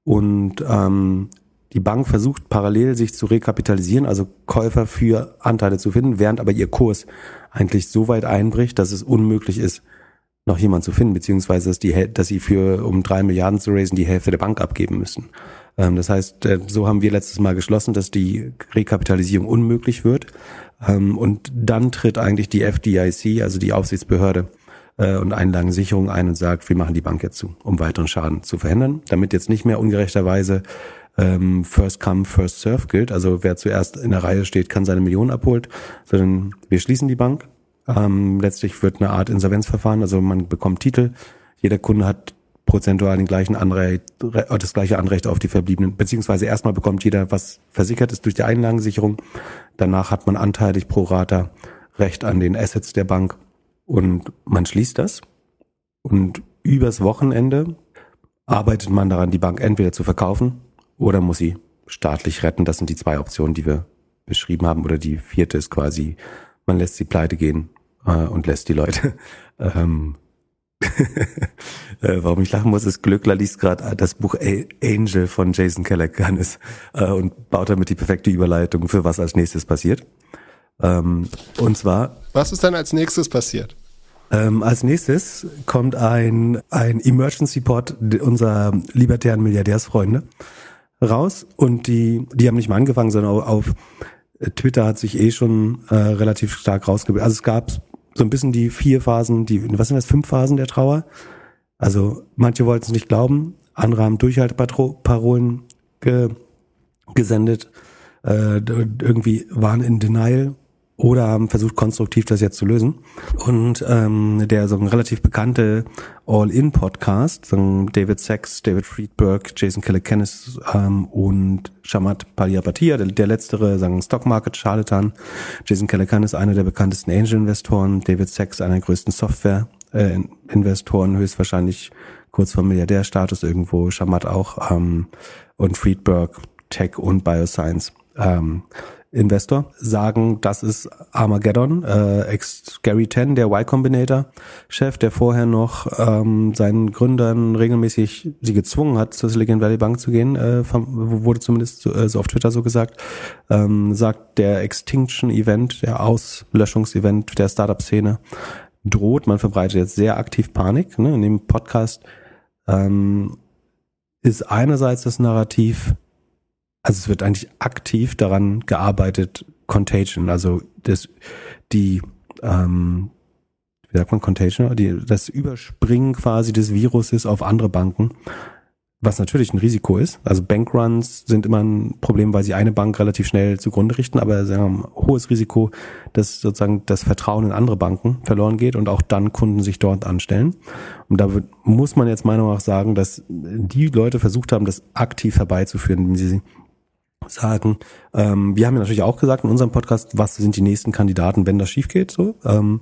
Und ähm, die Bank versucht parallel sich zu rekapitalisieren, also Käufer für Anteile zu finden, während aber ihr Kurs eigentlich so weit einbricht, dass es unmöglich ist, noch jemand zu finden, beziehungsweise dass, die, dass sie für, um drei Milliarden zu raisen, die Hälfte der Bank abgeben müssen. Ähm, das heißt, äh, so haben wir letztes Mal geschlossen, dass die Rekapitalisierung unmöglich wird. Ähm, und dann tritt eigentlich die FDIC, also die Aufsichtsbehörde, äh, und Einlagensicherung ein und sagt, wir machen die Bank jetzt zu, um weiteren Schaden zu verhindern, damit jetzt nicht mehr ungerechterweise ähm, First Come, First Serve gilt. Also wer zuerst in der Reihe steht, kann seine Millionen abholt, sondern wir schließen die Bank. Ähm, letztlich wird eine Art Insolvenzverfahren, also man bekommt Titel. Jeder Kunde hat prozentual den gleichen Anrecht, das gleiche Anrecht auf die verbliebenen, beziehungsweise erstmal bekommt jeder, was versichert ist durch die Einlagensicherung. Danach hat man anteilig pro Rata Recht an den Assets der Bank und man schließt das und übers Wochenende arbeitet man daran, die Bank entweder zu verkaufen oder muss sie staatlich retten. Das sind die zwei Optionen, die wir beschrieben haben. Oder die vierte ist quasi, man lässt sie pleite gehen äh, und lässt die Leute. Ähm, äh, warum ich lachen muss, ist Glückler liest gerade das Buch Angel von Jason Calacanis äh, und baut damit die perfekte Überleitung für was als nächstes passiert. Ähm, und zwar. Was ist dann als nächstes passiert? Ähm, als nächstes kommt ein, ein Emergency Pod unserer libertären Milliardärsfreunde raus und die, die haben nicht mal angefangen, sondern auf, auf Twitter hat sich eh schon äh, relativ stark rausgebildet. Also es gab so ein bisschen die vier Phasen, die, was sind das, fünf Phasen der Trauer? Also manche wollten es nicht glauben, andere haben Durchhalteparolen ge, gesendet, äh, irgendwie waren in Denial oder haben versucht, konstruktiv das jetzt zu lösen. Und ähm, der so ein relativ bekannte All-In-Podcast, so David Sachs, David Friedberg, Jason Calacanis ähm, und Shamat Palihapitiya, der, der letztere, sagen Stock Market Charlatan. Jason Calacanis, einer der bekanntesten Angel-Investoren, David Sachs, einer der größten Software-Investoren, höchstwahrscheinlich kurz vor Milliardärstatus irgendwo, Shamat auch ähm, und Friedberg, Tech und Bioscience. Ähm, Investor sagen, das ist Armageddon, äh, ex Gary Ten, der Y Combinator Chef, der vorher noch ähm, seinen Gründern regelmäßig sie gezwungen hat, zur Silicon Valley Bank zu gehen, äh, wurde zumindest so, äh, so auf Twitter so gesagt, ähm, sagt der Extinction Event, der Auslöschungsevent der Startup Szene droht. Man verbreitet jetzt sehr aktiv Panik. Ne? In dem Podcast ähm, ist einerseits das Narrativ also es wird eigentlich aktiv daran gearbeitet, Contagion, also das, die, ähm, wie sagt man, Contagion, die, das Überspringen quasi des Viruses auf andere Banken, was natürlich ein Risiko ist. Also Bankruns sind immer ein Problem, weil sie eine Bank relativ schnell zugrunde richten, aber sie haben ein hohes Risiko, dass sozusagen das Vertrauen in andere Banken verloren geht und auch dann Kunden sich dort anstellen. Und da muss man jetzt meiner Meinung nach sagen, dass die Leute versucht haben, das aktiv herbeizuführen, indem sie sagen, ähm, wir haben ja natürlich auch gesagt in unserem Podcast, was sind die nächsten Kandidaten, wenn das schief geht, so. Ähm,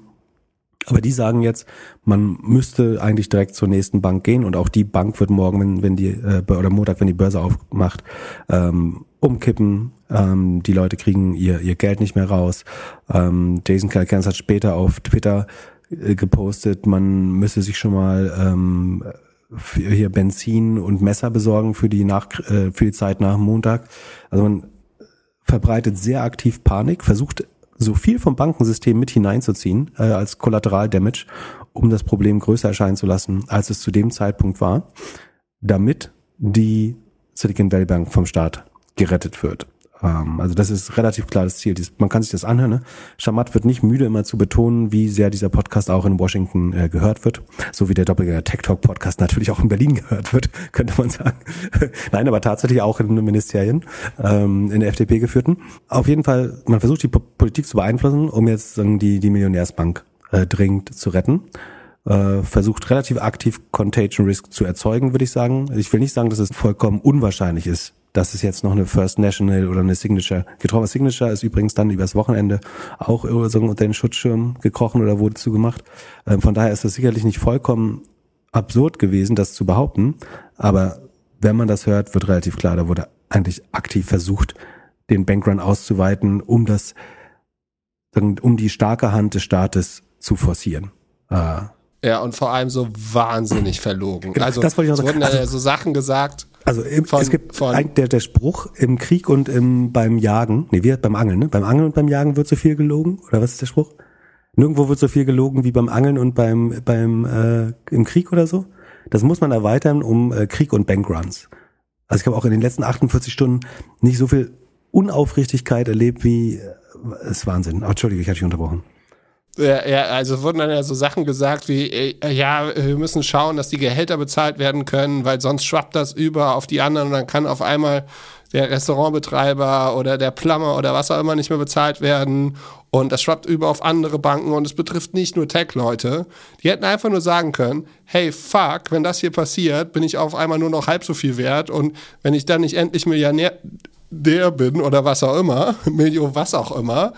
aber die sagen jetzt, man müsste eigentlich direkt zur nächsten Bank gehen und auch die Bank wird morgen, wenn, wenn die äh, oder Montag, wenn die Börse aufmacht, ähm, umkippen. Ähm, die Leute kriegen ihr, ihr Geld nicht mehr raus. Ähm, Jason Calkins hat später auf Twitter äh, gepostet, man müsse sich schon mal ähm, hier Benzin und Messer besorgen für die nach äh, für die Zeit nach Montag. Also man verbreitet sehr aktiv Panik, versucht so viel vom Bankensystem mit hineinzuziehen äh, als Kollateraldamage, um das Problem größer erscheinen zu lassen, als es zu dem Zeitpunkt war, damit die Silicon Valley Bank vom Staat gerettet wird. Ähm, also das ist relativ klar das Ziel. Man kann sich das anhören. Ne? Shamat wird nicht müde, immer zu betonen, wie sehr dieser Podcast auch in Washington äh, gehört wird. So wie der Doppelgänger Tech Talk Podcast natürlich auch in Berlin gehört wird, könnte man sagen. Nein, aber tatsächlich auch in Ministerien, ähm, in der FDP geführten. Auf jeden Fall, man versucht die Politik zu beeinflussen, um jetzt sagen, die, die Millionärsbank äh, dringend zu retten äh, versucht relativ aktiv Contagion Risk zu erzeugen, würde ich sagen. Ich will nicht sagen, dass es vollkommen unwahrscheinlich ist, dass es jetzt noch eine First National oder eine Signature getroffen Signature ist übrigens dann übers Wochenende auch so unter den Schutzschirm gekrochen oder wurde zugemacht. Ähm, von daher ist es sicherlich nicht vollkommen absurd gewesen, das zu behaupten. Aber wenn man das hört, wird relativ klar, da wurde eigentlich aktiv versucht, den Bankrun auszuweiten, um das, um die starke Hand des Staates zu forcieren. Äh, ja, und vor allem so wahnsinnig verlogen. Genau, also, das sagen. wurden also, so Sachen gesagt. Also von, es gibt ein, der, der Spruch im Krieg und im, beim Jagen, nee, wie beim Angeln, ne? Beim Angeln und beim Jagen wird so viel gelogen? Oder was ist der Spruch? Nirgendwo wird so viel gelogen wie beim Angeln und beim, beim äh, im Krieg oder so. Das muss man erweitern um äh, Krieg und Bankruns. Also ich habe auch in den letzten 48 Stunden nicht so viel Unaufrichtigkeit erlebt wie äh, ist Wahnsinn. Oh, Entschuldige, ich hatte dich unterbrochen. Ja, ja, also wurden dann ja so Sachen gesagt wie, äh, ja, wir müssen schauen, dass die Gehälter bezahlt werden können, weil sonst schwappt das über auf die anderen und dann kann auf einmal der Restaurantbetreiber oder der Plummer oder was auch immer nicht mehr bezahlt werden und das schwappt über auf andere Banken und es betrifft nicht nur Tech-Leute. Die hätten einfach nur sagen können, hey, fuck, wenn das hier passiert, bin ich auf einmal nur noch halb so viel wert und wenn ich dann nicht endlich Millionär der bin oder was auch immer, Million was auch immer,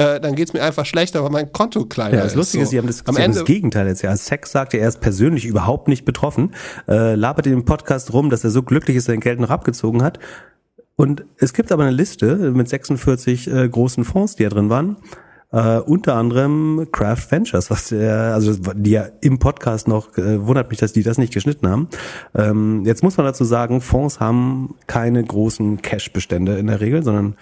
äh, dann geht es mir einfach schlechter, weil mein Konto kleiner ist. Ja, das Lustige ist, Sie haben das, Am Ende, das Gegenteil jetzt. Ja, Sex sagte, er ist persönlich überhaupt nicht betroffen, äh, labert in dem Podcast rum, dass er so glücklich ist, sein Geld noch abgezogen hat. Und es gibt aber eine Liste mit 46 äh, großen Fonds, die da drin waren. Uh, unter anderem Craft Ventures, was der, also die ja im Podcast noch äh, wundert mich, dass die das nicht geschnitten haben. Ähm, jetzt muss man dazu sagen, Fonds haben keine großen Cash-Bestände in der Regel, sondern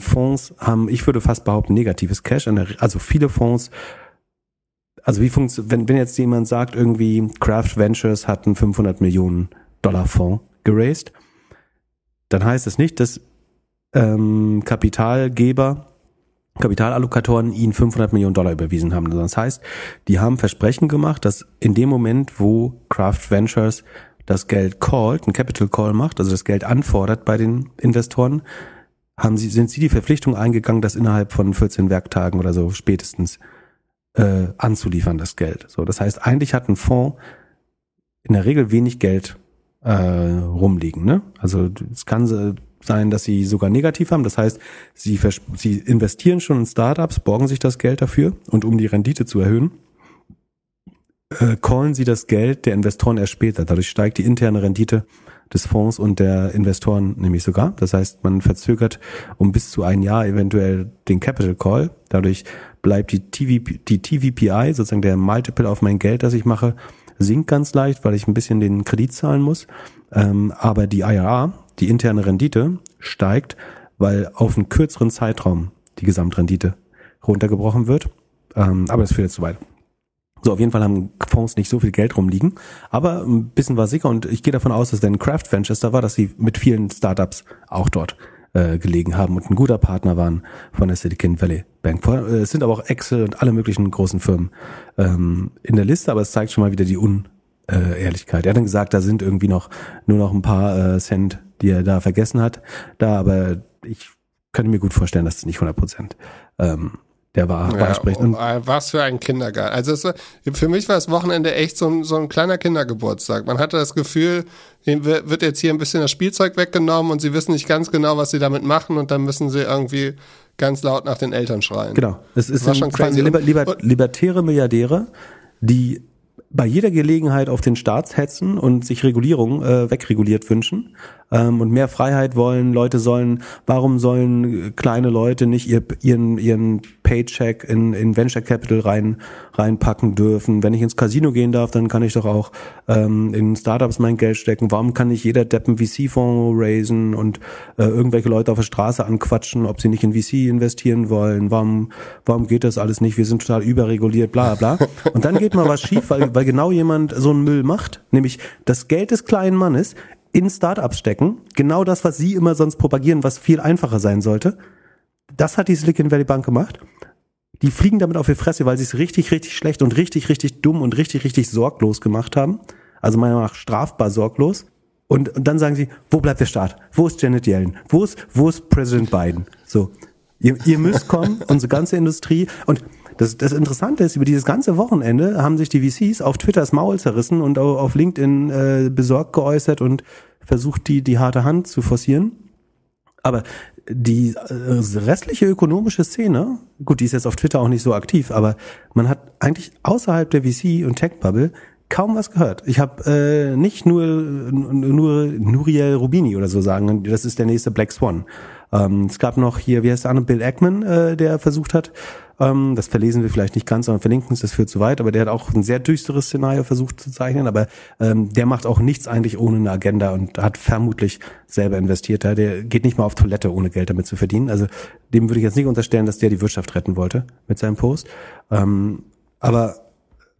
Fonds haben, ich würde fast behaupten, negatives Cash. Also viele Fonds also wie funktioniert, wenn, wenn jetzt jemand sagt, irgendwie Craft Ventures hat einen 500 Millionen Dollar Fonds geraced, dann heißt es nicht, dass ähm, Kapitalgeber Kapitalallokatoren ihnen 500 Millionen Dollar überwiesen haben. Das heißt, die haben Versprechen gemacht, dass in dem Moment, wo Kraft Ventures das Geld called, ein Capital Call macht, also das Geld anfordert bei den Investoren, haben sie, sind sie die Verpflichtung eingegangen, das innerhalb von 14 Werktagen oder so spätestens äh, anzuliefern, das Geld. So, das heißt, eigentlich hat ein Fonds in der Regel wenig Geld äh, rumliegen. Ne? Also es kann sein, dass sie sogar negativ haben. Das heißt, sie, sie investieren schon in Startups, borgen sich das Geld dafür und um die Rendite zu erhöhen, äh, callen sie das Geld der Investoren erst später. Dadurch steigt die interne Rendite des Fonds und der Investoren nämlich sogar. Das heißt, man verzögert um bis zu ein Jahr eventuell den Capital Call. Dadurch bleibt die, TV, die TVPI, sozusagen der Multiple auf mein Geld, das ich mache, sinkt ganz leicht, weil ich ein bisschen den Kredit zahlen muss. Ähm, aber die IRR, die interne Rendite steigt, weil auf einen kürzeren Zeitraum die Gesamtrendite runtergebrochen wird. Ähm, aber das führt jetzt zu weit. So, auf jeden Fall haben Fonds nicht so viel Geld rumliegen, aber ein bisschen war sicher und ich gehe davon aus, dass denn Craft Ventures da war, dass sie mit vielen Startups auch dort äh, gelegen haben und ein guter Partner waren von der Silicon Valley Bank. Äh, es sind aber auch Excel und alle möglichen großen Firmen ähm, in der Liste, aber es zeigt schon mal wieder die Unehrlichkeit. Er hat dann gesagt, da sind irgendwie noch nur noch ein paar äh, Cent die er da vergessen hat, da, aber ich könnte mir gut vorstellen, dass es nicht 100 Prozent ähm, der war, ja, entsprechend. Oh, was für ein Kindergarten. Also es, für mich war das Wochenende echt so ein, so ein kleiner Kindergeburtstag. Man hatte das Gefühl, wird jetzt hier ein bisschen das Spielzeug weggenommen und sie wissen nicht ganz genau, was sie damit machen und dann müssen sie irgendwie ganz laut nach den Eltern schreien. Genau. Es ist schon quasi liber, liber, libertäre Milliardäre, die bei jeder Gelegenheit auf den Staat hetzen und sich Regulierung äh, wegreguliert wünschen ähm, und mehr Freiheit wollen. Leute sollen, warum sollen kleine Leute nicht ihr, ihren, ihren Paycheck in, in Venture Capital rein, reinpacken dürfen? Wenn ich ins Casino gehen darf, dann kann ich doch auch ähm, in Startups mein Geld stecken. Warum kann nicht jeder Deppen VC-Fonds raisen und äh, irgendwelche Leute auf der Straße anquatschen, ob sie nicht in VC investieren wollen? Warum, warum geht das alles nicht? Wir sind total überreguliert, bla bla. Und dann geht mal was schief, weil, weil genau jemand so einen Müll macht, nämlich das Geld des kleinen Mannes in Startups stecken. Genau das, was sie immer sonst propagieren, was viel einfacher sein sollte. Das hat die Silicon Valley Bank gemacht. Die fliegen damit auf die Fresse, weil sie es richtig, richtig schlecht und richtig, richtig dumm und richtig, richtig sorglos gemacht haben. Also meiner Meinung nach strafbar sorglos. Und, und dann sagen sie, wo bleibt der Staat? Wo ist Janet Yellen? Wo ist, wo ist President Biden? So. Ihr, ihr müsst kommen, unsere ganze Industrie. Und das, das Interessante ist, über dieses ganze Wochenende haben sich die VCs auf Twitter das Maul zerrissen und auf LinkedIn äh, besorgt geäußert und versucht, die, die harte Hand zu forcieren. Aber die äh, restliche ökonomische Szene, gut, die ist jetzt auf Twitter auch nicht so aktiv, aber man hat eigentlich außerhalb der VC und Tech-Bubble kaum was gehört. Ich habe äh, nicht nur nur Nuriel Rubini oder so sagen, das ist der nächste Black Swan. Ähm, es gab noch hier, wie heißt der andere, Bill Ackman, äh, der versucht hat, ähm, das verlesen wir vielleicht nicht ganz, sondern verlinken es, das führt zu weit, aber der hat auch ein sehr düsteres Szenario versucht zu zeichnen, aber ähm, der macht auch nichts eigentlich ohne eine Agenda und hat vermutlich selber investiert. Der geht nicht mal auf Toilette, ohne Geld damit zu verdienen. Also dem würde ich jetzt nicht unterstellen, dass der die Wirtschaft retten wollte mit seinem Post. Ähm, aber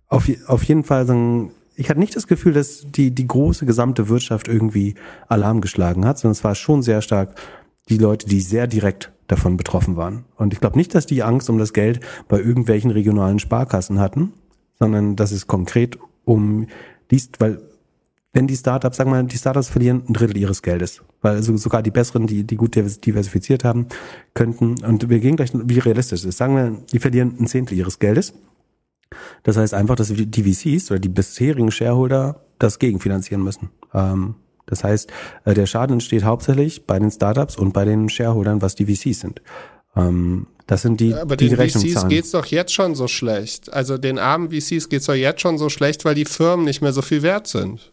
auf, auf jeden Fall sagen, ich hatte nicht das Gefühl, dass die, die große gesamte Wirtschaft irgendwie Alarm geschlagen hat, sondern es war schon sehr stark die Leute, die sehr direkt davon betroffen waren. Und ich glaube nicht, dass die Angst um das Geld bei irgendwelchen regionalen Sparkassen hatten, sondern dass es konkret um dies, weil wenn die Startups, sagen wir mal, die Startups verlieren ein Drittel ihres Geldes, weil also sogar die besseren, die, die gut diversifiziert haben, könnten, und wir gehen gleich, wie realistisch ist, sagen wir, die verlieren ein Zehntel ihres Geldes. Das heißt einfach, dass die VCs oder die bisherigen Shareholder das gegenfinanzieren müssen. Ähm, das heißt, äh, der Schaden entsteht hauptsächlich bei den Startups und bei den Shareholdern, was die VCs sind. Ähm, das sind die, Aber die den VCs geht's doch jetzt schon so schlecht. Also den armen VCs geht's doch jetzt schon so schlecht, weil die Firmen nicht mehr so viel wert sind.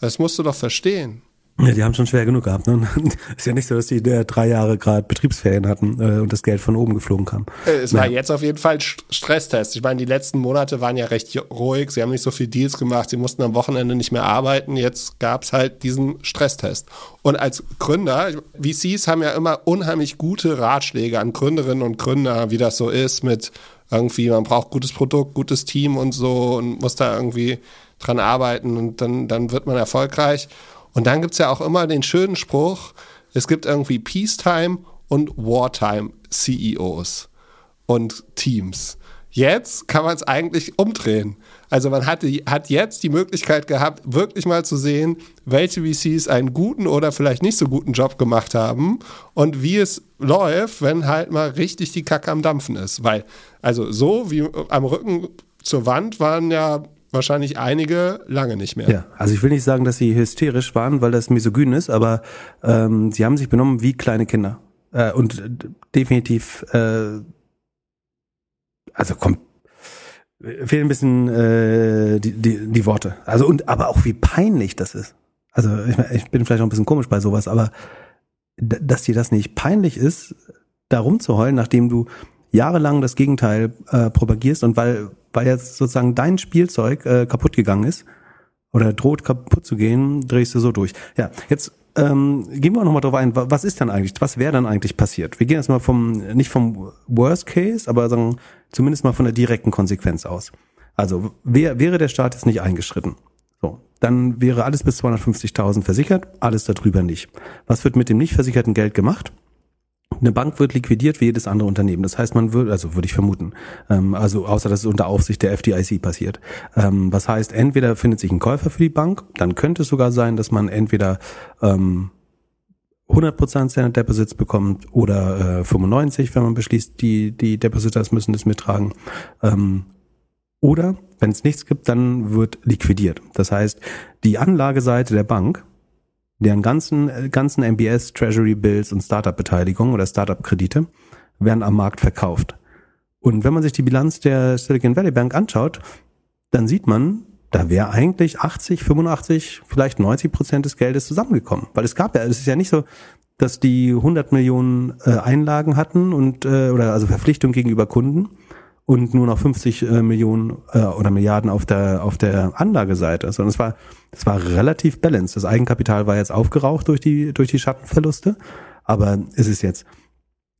Das musst du doch verstehen. Ja, die haben schon schwer genug gehabt. Ne? Ist ja nicht so, dass die der drei Jahre gerade Betriebsferien hatten äh, und das Geld von oben geflogen kam. Äh, es war jetzt auf jeden Fall Stresstest. Ich meine, die letzten Monate waren ja recht ruhig. Sie haben nicht so viel Deals gemacht. Sie mussten am Wochenende nicht mehr arbeiten. Jetzt gab's halt diesen Stresstest. Und als Gründer, VCs haben ja immer unheimlich gute Ratschläge an Gründerinnen und Gründer, wie das so ist mit irgendwie, man braucht gutes Produkt, gutes Team und so und muss da irgendwie dran arbeiten und dann, dann wird man erfolgreich. Und dann gibt's ja auch immer den schönen Spruch, es gibt irgendwie Peacetime und Wartime CEOs und Teams. Jetzt kann man es eigentlich umdrehen. Also man hat, hat jetzt die Möglichkeit gehabt, wirklich mal zu sehen, welche VCs einen guten oder vielleicht nicht so guten Job gemacht haben und wie es läuft, wenn halt mal richtig die Kacke am Dampfen ist. Weil, also so wie am Rücken zur Wand waren ja wahrscheinlich einige lange nicht mehr. Ja, also ich will nicht sagen, dass sie hysterisch waren, weil das misogyn ist, aber ähm, sie haben sich benommen wie kleine Kinder. Äh, und definitiv, äh, also kommt, fehlen ein bisschen äh, die, die, die Worte. Also und aber auch wie peinlich das ist. Also ich, ich bin vielleicht auch ein bisschen komisch bei sowas, aber dass dir das nicht peinlich ist, da rumzuheulen, nachdem du jahrelang das Gegenteil äh, propagierst und weil weil jetzt sozusagen dein Spielzeug äh, kaputt gegangen ist oder droht kaputt zu gehen, drehst du so durch. Ja, jetzt ähm, gehen wir nochmal drauf ein, was ist dann eigentlich, was wäre dann eigentlich passiert? Wir gehen jetzt mal vom, nicht vom Worst Case, aber sagen zumindest mal von der direkten Konsequenz aus. Also wär, wäre der Staat jetzt nicht eingeschritten, so, dann wäre alles bis 250.000 versichert, alles darüber nicht. Was wird mit dem nicht versicherten Geld gemacht? Eine Bank wird liquidiert wie jedes andere Unternehmen. Das heißt, man würde, also würde ich vermuten, ähm, also außer dass es unter Aufsicht der FDIC passiert. Ähm, was heißt, entweder findet sich ein Käufer für die Bank, dann könnte es sogar sein, dass man entweder ähm, 100% Standard Deposits bekommt oder äh, 95, wenn man beschließt, die, die Depositors müssen das mittragen. Ähm, oder wenn es nichts gibt, dann wird liquidiert. Das heißt, die Anlageseite der Bank deren ganzen, ganzen MBS, Treasury Bills und Startup-Beteiligungen oder Startup-Kredite werden am Markt verkauft. Und wenn man sich die Bilanz der Silicon Valley Bank anschaut, dann sieht man, da wäre eigentlich 80, 85, vielleicht 90 Prozent des Geldes zusammengekommen. Weil es gab ja, es ist ja nicht so, dass die 100 Millionen äh, Einlagen hatten und äh, oder also Verpflichtungen gegenüber Kunden und nur noch 50 äh, Millionen äh, oder Milliarden auf der auf der Anlageseite, sondern es war es war relativ balanced. Das Eigenkapital war jetzt aufgeraucht durch die durch die Schattenverluste, aber es ist jetzt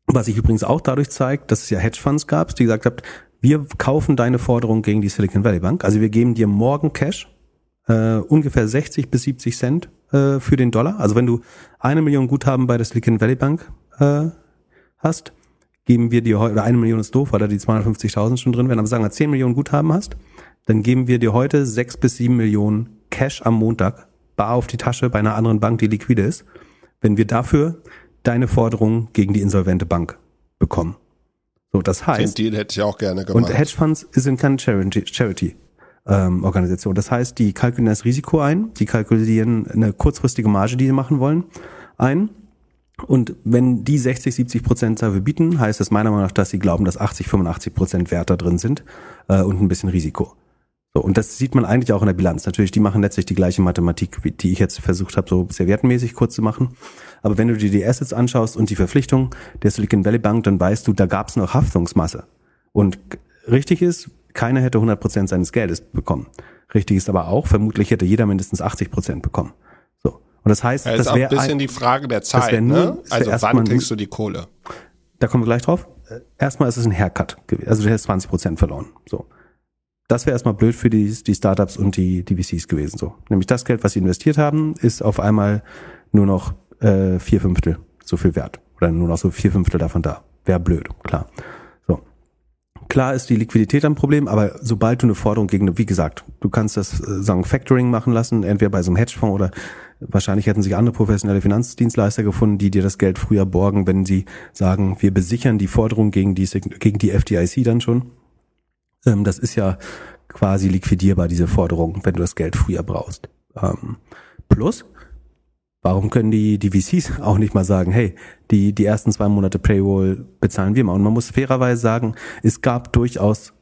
was sich übrigens auch dadurch zeigt, dass es ja Hedgefonds gab, die gesagt haben, wir kaufen deine Forderung gegen die Silicon Valley Bank. Also wir geben dir morgen Cash, äh, ungefähr 60 bis 70 Cent äh, für den Dollar. Also wenn du eine Million Guthaben bei der Silicon Valley Bank äh, hast, geben wir dir heute, oder eine Million ist doof, weil da die 250.000 schon drin wären, aber sagen wir 10 Millionen Guthaben hast, dann geben wir dir heute 6 bis 7 Millionen Cash am Montag bar auf die Tasche bei einer anderen Bank, die liquide ist, wenn wir dafür deine Forderung gegen die insolvente Bank bekommen. So, das heißt. Den Deal hätte ich auch gerne gemacht. Und Hedgefonds sind keine Charity, Charity ähm, Organisation. Das heißt, die kalkulieren das Risiko ein, die kalkulieren eine kurzfristige Marge, die sie machen wollen, ein. Und wenn die 60, 70 Prozent dafür bieten, heißt das meiner Meinung nach, dass sie glauben, dass 80, 85 Prozent Wert da drin sind äh, und ein bisschen Risiko. So, und das sieht man eigentlich auch in der Bilanz. Natürlich, die machen letztlich die gleiche Mathematik, wie die ich jetzt versucht habe, so serviettenmäßig kurz zu machen. Aber wenn du dir die Assets anschaust und die Verpflichtung der Silicon Valley Bank, dann weißt du, da gab es noch Haftungsmasse. Und richtig ist, keiner hätte 100 Prozent seines Geldes bekommen. Richtig ist aber auch, vermutlich hätte jeder mindestens 80 Prozent bekommen. Und das heißt, ja, das wäre ein bisschen die Frage der Zeit. Nur, ne? Also wann kriegst du die Kohle? Da kommen wir gleich drauf. Erstmal ist es ein Haircut gewesen. Also du hättest 20 Prozent verloren. So das wäre erstmal blöd für die, die Startups und die, die VCs gewesen. So, nämlich das Geld, was sie investiert haben, ist auf einmal nur noch äh, vier Fünftel so viel wert oder nur noch so vier Fünftel davon da. Wäre blöd, klar. So, klar ist die Liquidität ein Problem, aber sobald du eine Forderung gegen, wie gesagt, du kannst das äh, sagen Factoring machen lassen, entweder bei so einem Hedgefonds oder wahrscheinlich hätten sich andere professionelle Finanzdienstleister gefunden, die dir das Geld früher borgen, wenn sie sagen, wir besichern die Forderung gegen die gegen die FDIC dann schon ähm, das ist ja quasi liquidierbar, diese Forderung, wenn du das Geld früher brauchst. Ähm, plus, warum können die, die VCs auch nicht mal sagen, hey, die, die ersten zwei Monate Paywall bezahlen wir mal. Und man muss fairerweise sagen, es gab durchaus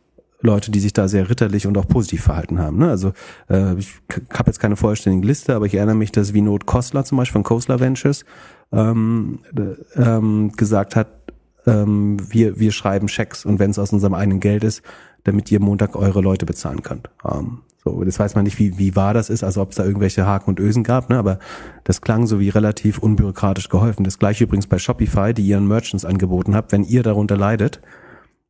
Leute, die sich da sehr ritterlich und auch positiv verhalten haben. Ne? Also äh, ich habe jetzt keine vollständige Liste, aber ich erinnere mich, dass Vinod Kostler zum Beispiel von Kostler Ventures ähm, ähm, gesagt hat, ähm, wir, wir schreiben Schecks und wenn es aus unserem eigenen Geld ist, damit ihr Montag eure Leute bezahlen könnt. Ähm, so, das weiß man nicht, wie, wie wahr das ist, also ob es da irgendwelche Haken und Ösen gab, ne? aber das klang so wie relativ unbürokratisch geholfen. Das gleiche übrigens bei Shopify, die ihren Merchants angeboten habt, wenn ihr darunter leidet,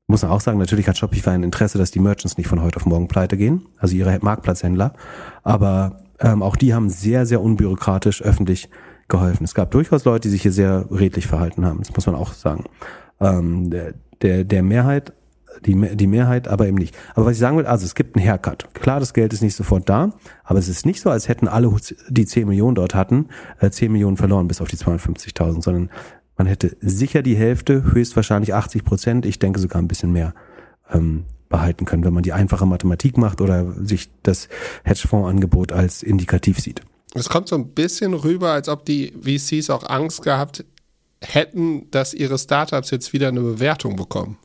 muss man auch sagen, natürlich hat Shopify ein Interesse, dass die Merchants nicht von heute auf morgen pleite gehen, also ihre Marktplatzhändler, aber ähm, auch die haben sehr, sehr unbürokratisch öffentlich geholfen. Es gab durchaus Leute, die sich hier sehr redlich verhalten haben, das muss man auch sagen. Ähm, der, der, der Mehrheit die, die Mehrheit aber eben nicht. Aber was ich sagen will, also es gibt einen Haircut. Klar, das Geld ist nicht sofort da, aber es ist nicht so, als hätten alle, die 10 Millionen dort hatten, 10 äh, Millionen verloren bis auf die 250.000, sondern man hätte sicher die Hälfte, höchstwahrscheinlich 80 Prozent, ich denke sogar ein bisschen mehr, ähm, behalten können, wenn man die einfache Mathematik macht oder sich das Hedgefondsangebot als indikativ sieht. Es kommt so ein bisschen rüber, als ob die VCs auch Angst gehabt hätten, dass ihre Startups jetzt wieder eine Bewertung bekommen.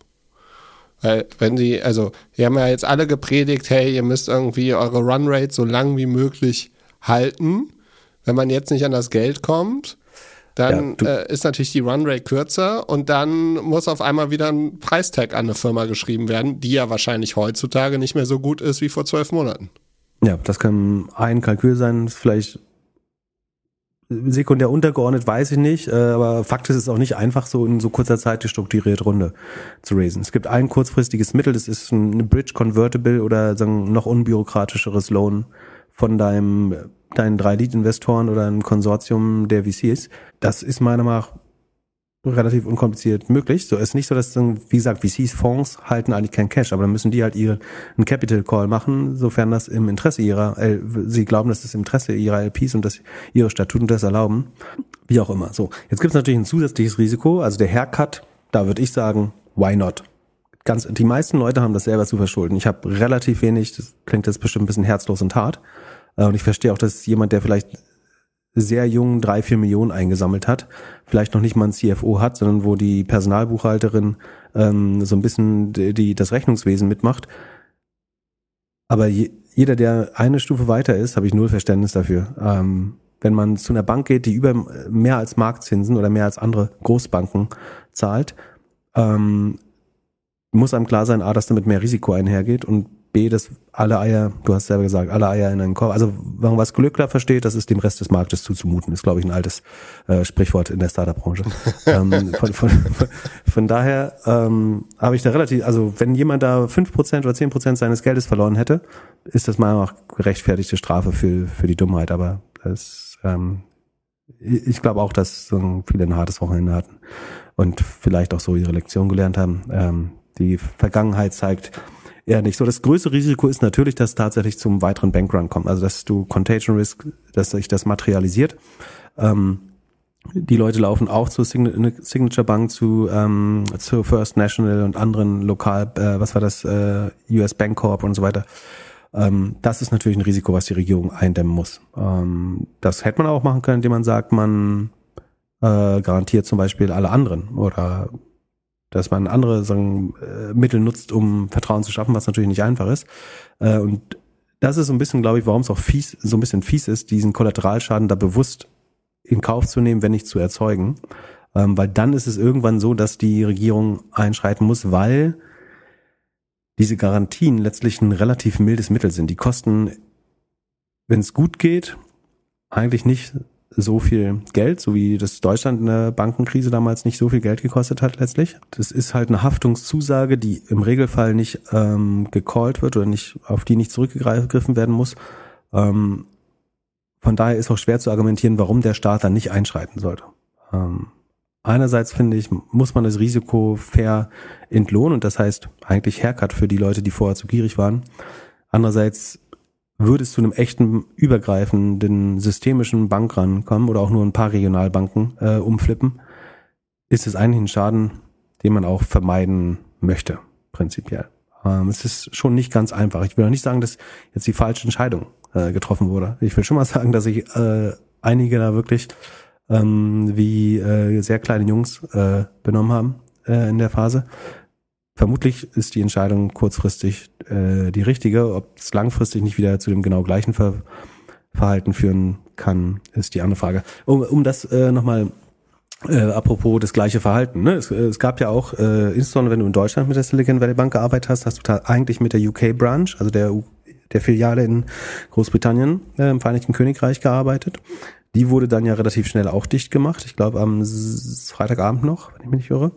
Weil, wenn sie, also, wir haben ja jetzt alle gepredigt, hey, ihr müsst irgendwie eure Runrate so lang wie möglich halten. Wenn man jetzt nicht an das Geld kommt, dann ja, äh, ist natürlich die Runrate kürzer und dann muss auf einmal wieder ein Preistag an eine Firma geschrieben werden, die ja wahrscheinlich heutzutage nicht mehr so gut ist wie vor zwölf Monaten. Ja, das kann ein Kalkül sein, vielleicht sekundär untergeordnet, weiß ich nicht, äh, aber Fakt ist es auch nicht einfach, so in so kurzer Zeit die strukturierte Runde zu raisen. Es gibt ein kurzfristiges Mittel, das ist ein Bridge Convertible oder sagen noch unbürokratischeres Loan von deinem deinen drei Lead-Investoren oder einem Konsortium der VCs. Das ist meiner Meinung nach relativ unkompliziert möglich. So ist nicht so, dass wie gesagt, VCs, Fonds halten eigentlich kein Cash, aber dann müssen die halt ihren Capital Call machen, sofern das im Interesse ihrer, äh, sie glauben, dass das im Interesse ihrer LPs und dass ihre Statuten das erlauben. Wie auch immer. So. Jetzt gibt es natürlich ein zusätzliches Risiko, also der Haircut, da würde ich sagen, why not? Ganz, die meisten Leute haben das selber zu verschulden. Ich habe relativ wenig, das klingt jetzt bestimmt ein bisschen herzlos und hart. Äh, und ich verstehe auch, dass jemand, der vielleicht sehr jung drei, vier Millionen eingesammelt hat, vielleicht noch nicht mal ein CFO hat, sondern wo die Personalbuchhalterin ähm, so ein bisschen die, die das Rechnungswesen mitmacht, Aber je, jeder, der eine Stufe weiter ist, habe ich null Verständnis dafür. Ähm, wenn man zu einer Bank geht, die über mehr als Marktzinsen oder mehr als andere Großbanken zahlt, ähm, muss einem klar sein, A, dass damit mehr Risiko einhergeht und B, dass alle Eier, du hast selber gesagt, alle Eier in einen Korb. Also, wenn man was Glückler versteht, das ist dem Rest des Marktes zuzumuten. ist, glaube ich, ein altes äh, Sprichwort in der Startup-Branche. ähm, von, von, von, daher ähm, habe ich da relativ, also wenn jemand da fünf Prozent oder zehn Prozent seines Geldes verloren hätte, ist das mal auch gerechtfertigte Strafe für, für die Dummheit. Aber das, ähm, ich glaube auch, dass so viele ein hartes Wochenende hatten und vielleicht auch so ihre Lektion gelernt haben. Ähm, die Vergangenheit zeigt, eher nicht. So, das größte Risiko ist natürlich, dass tatsächlich zum weiteren Bankrun kommt. Also, dass du Contagion Risk, dass sich das materialisiert. Ähm, die Leute laufen auch zur Signature Bank, zu, ähm, zu First National und anderen lokal, äh, was war das, äh, US Bank Corp und so weiter. Ähm, das ist natürlich ein Risiko, was die Regierung eindämmen muss. Ähm, das hätte man auch machen können, indem man sagt, man äh, garantiert zum Beispiel alle anderen oder dass man andere sagen, äh, Mittel nutzt, um Vertrauen zu schaffen, was natürlich nicht einfach ist. Äh, und das ist so ein bisschen, glaube ich, warum es auch fies, so ein bisschen fies ist, diesen Kollateralschaden da bewusst in Kauf zu nehmen, wenn nicht zu erzeugen. Ähm, weil dann ist es irgendwann so, dass die Regierung einschreiten muss, weil diese Garantien letztlich ein relativ mildes Mittel sind. Die kosten, wenn es gut geht, eigentlich nicht so viel Geld, so wie das Deutschland in der Bankenkrise damals nicht so viel Geld gekostet hat letztlich. Das ist halt eine Haftungszusage, die im Regelfall nicht ähm, gecallt wird oder nicht auf die nicht zurückgegriffen werden muss. Ähm, von daher ist auch schwer zu argumentieren, warum der Staat dann nicht einschreiten sollte. Ähm, einerseits finde ich, muss man das Risiko fair entlohnen und das heißt eigentlich Haircut für die Leute, die vorher zu gierig waren. Andererseits würde es zu einem echten übergreifenden systemischen Bank rankommen oder auch nur ein paar Regionalbanken äh, umflippen, ist es eigentlich ein Schaden, den man auch vermeiden möchte, prinzipiell. Ähm, es ist schon nicht ganz einfach. Ich will auch nicht sagen, dass jetzt die falsche Entscheidung äh, getroffen wurde. Ich will schon mal sagen, dass sich äh, einige da wirklich ähm, wie äh, sehr kleine Jungs äh, benommen haben äh, in der Phase. Vermutlich ist die Entscheidung kurzfristig äh, die richtige. Ob es langfristig nicht wieder zu dem genau gleichen Ver Verhalten führen kann, ist die andere Frage. Um, um das äh, nochmal äh, apropos das gleiche Verhalten. Ne? Es, es gab ja auch, äh, insbesondere wenn du in Deutschland mit der Silicon Valley Bank gearbeitet hast, hast du eigentlich mit der UK Branch, also der, der Filiale in Großbritannien äh, im Vereinigten Königreich gearbeitet. Die wurde dann ja relativ schnell auch dicht gemacht. Ich glaube am Freitagabend noch, wenn ich mich nicht irre.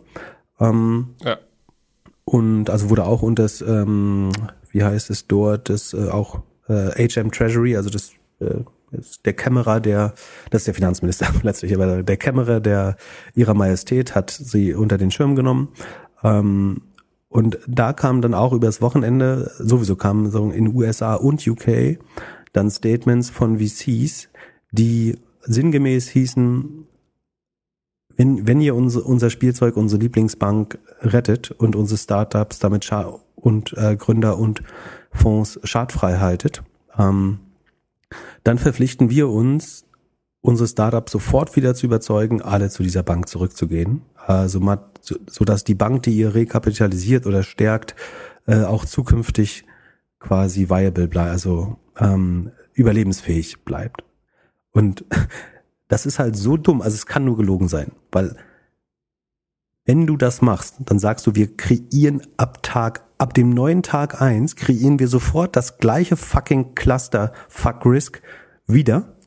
Ähm, ja. Und also wurde auch unter das, ähm, wie heißt es dort, das äh, auch äh, HM Treasury, also das, äh, das der Kämmerer der, das ist der Finanzminister letztlich, aber der Kämmerer der ihrer Majestät hat sie unter den Schirm genommen. Ähm, und da kam dann auch übers Wochenende, sowieso kamen so in USA und UK dann Statements von VCs, die sinngemäß hießen, wenn, wenn ihr unser, unser Spielzeug, unsere Lieblingsbank rettet und unsere Startups damit Scha und äh, Gründer und Fonds schadfrei haltet, ähm, dann verpflichten wir uns, unsere Startups sofort wieder zu überzeugen, alle zu dieser Bank zurückzugehen, also so, so dass die Bank, die ihr rekapitalisiert oder stärkt, äh, auch zukünftig quasi viable bleibt, also ähm, überlebensfähig bleibt. Und das ist halt so dumm, also es kann nur gelogen sein, weil wenn du das machst, dann sagst du, wir kreieren ab Tag, ab dem neuen Tag eins kreieren wir sofort das gleiche fucking Cluster Fuck Risk wieder.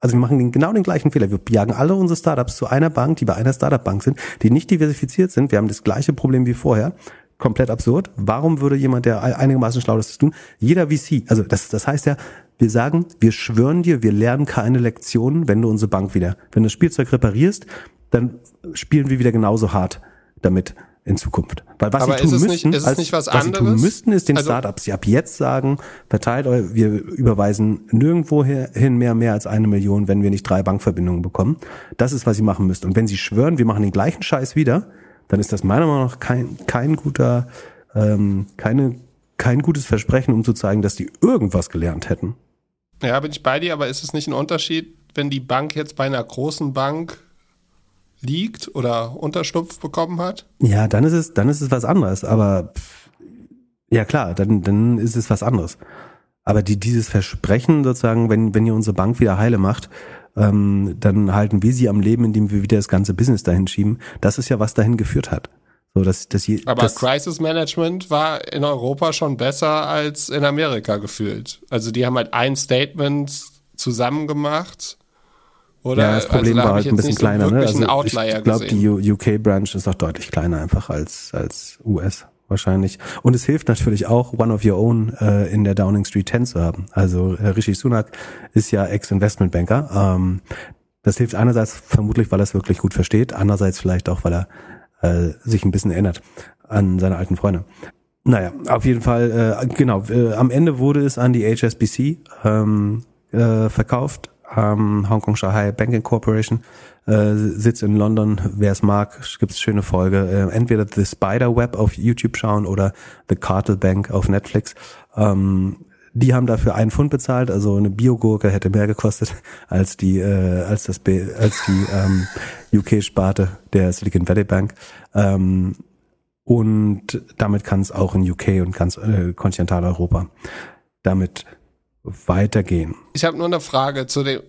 Also wir machen den, genau den gleichen Fehler. Wir jagen alle unsere Startups zu einer Bank, die bei einer Startup-Bank sind, die nicht diversifiziert sind. Wir haben das gleiche Problem wie vorher. Komplett absurd. Warum würde jemand, der einigermaßen schlau ist, das tun? Jeder VC, also das, das heißt ja, wir sagen, wir schwören dir, wir lernen keine Lektionen, wenn du unsere Bank wieder, wenn du das Spielzeug reparierst, dann spielen wir wieder genauso hart damit in Zukunft. Weil was Aber sie tun müssten, nicht, ist als, nicht was, was sie tun müssten, ist den also, Startups ab jetzt sagen, verteilt euch, wir überweisen nirgendwo hin mehr, mehr als eine Million, wenn wir nicht drei Bankverbindungen bekommen. Das ist, was sie machen müssten. Und wenn sie schwören, wir machen den gleichen Scheiß wieder, dann ist das meiner Meinung nach kein, kein guter, ähm, keine, kein gutes Versprechen, um zu zeigen, dass die irgendwas gelernt hätten. Ja, bin ich bei dir, aber ist es nicht ein Unterschied, wenn die Bank jetzt bei einer großen Bank liegt oder Unterstupf bekommen hat? Ja, dann ist es, dann ist es was anderes. Aber Ja klar, dann, dann ist es was anderes. Aber die, dieses Versprechen sozusagen, wenn, wenn ihr unsere Bank wieder heile macht, ähm, dann halten wir sie am Leben, indem wir wieder das ganze Business dahin schieben. Das ist ja, was dahin geführt hat. So, dass, dass je, Aber das, Crisis Management war in Europa schon besser als in Amerika gefühlt. Also die haben halt ein Statement zusammen gemacht. Oder? Ja, das Problem also, da war halt ein bisschen so kleiner. Ne? Also ich glaube, die UK-Branch ist auch deutlich kleiner einfach als, als US wahrscheinlich. Und es hilft natürlich auch, One of Your Own äh, in der Downing Street 10 zu haben. Also äh, Rishi Sunak ist ja Ex-Investmentbanker. Ähm, das hilft einerseits vermutlich, weil er es wirklich gut versteht, andererseits vielleicht auch, weil er äh, sich ein bisschen erinnert an seine alten Freunde. Naja, auf jeden Fall, äh, genau, äh, am Ende wurde es an die HSBC ähm, äh, verkauft, ähm, Hong Kong Shanghai Banking Corporation, äh, Sitz in London, wer es mag, gibt's schöne Folge, äh, entweder The Spider Web auf YouTube schauen oder The Cartel Bank auf Netflix. Ähm, die haben dafür einen Pfund bezahlt, also eine Biogurke hätte mehr gekostet als die äh, als das B, als die ähm, UK-Sparte der Silicon Valley Bank. Ähm, und damit kann es auch in UK und ganz äh, Kontinentaleuropa damit weitergehen. Ich habe nur eine Frage zu dem.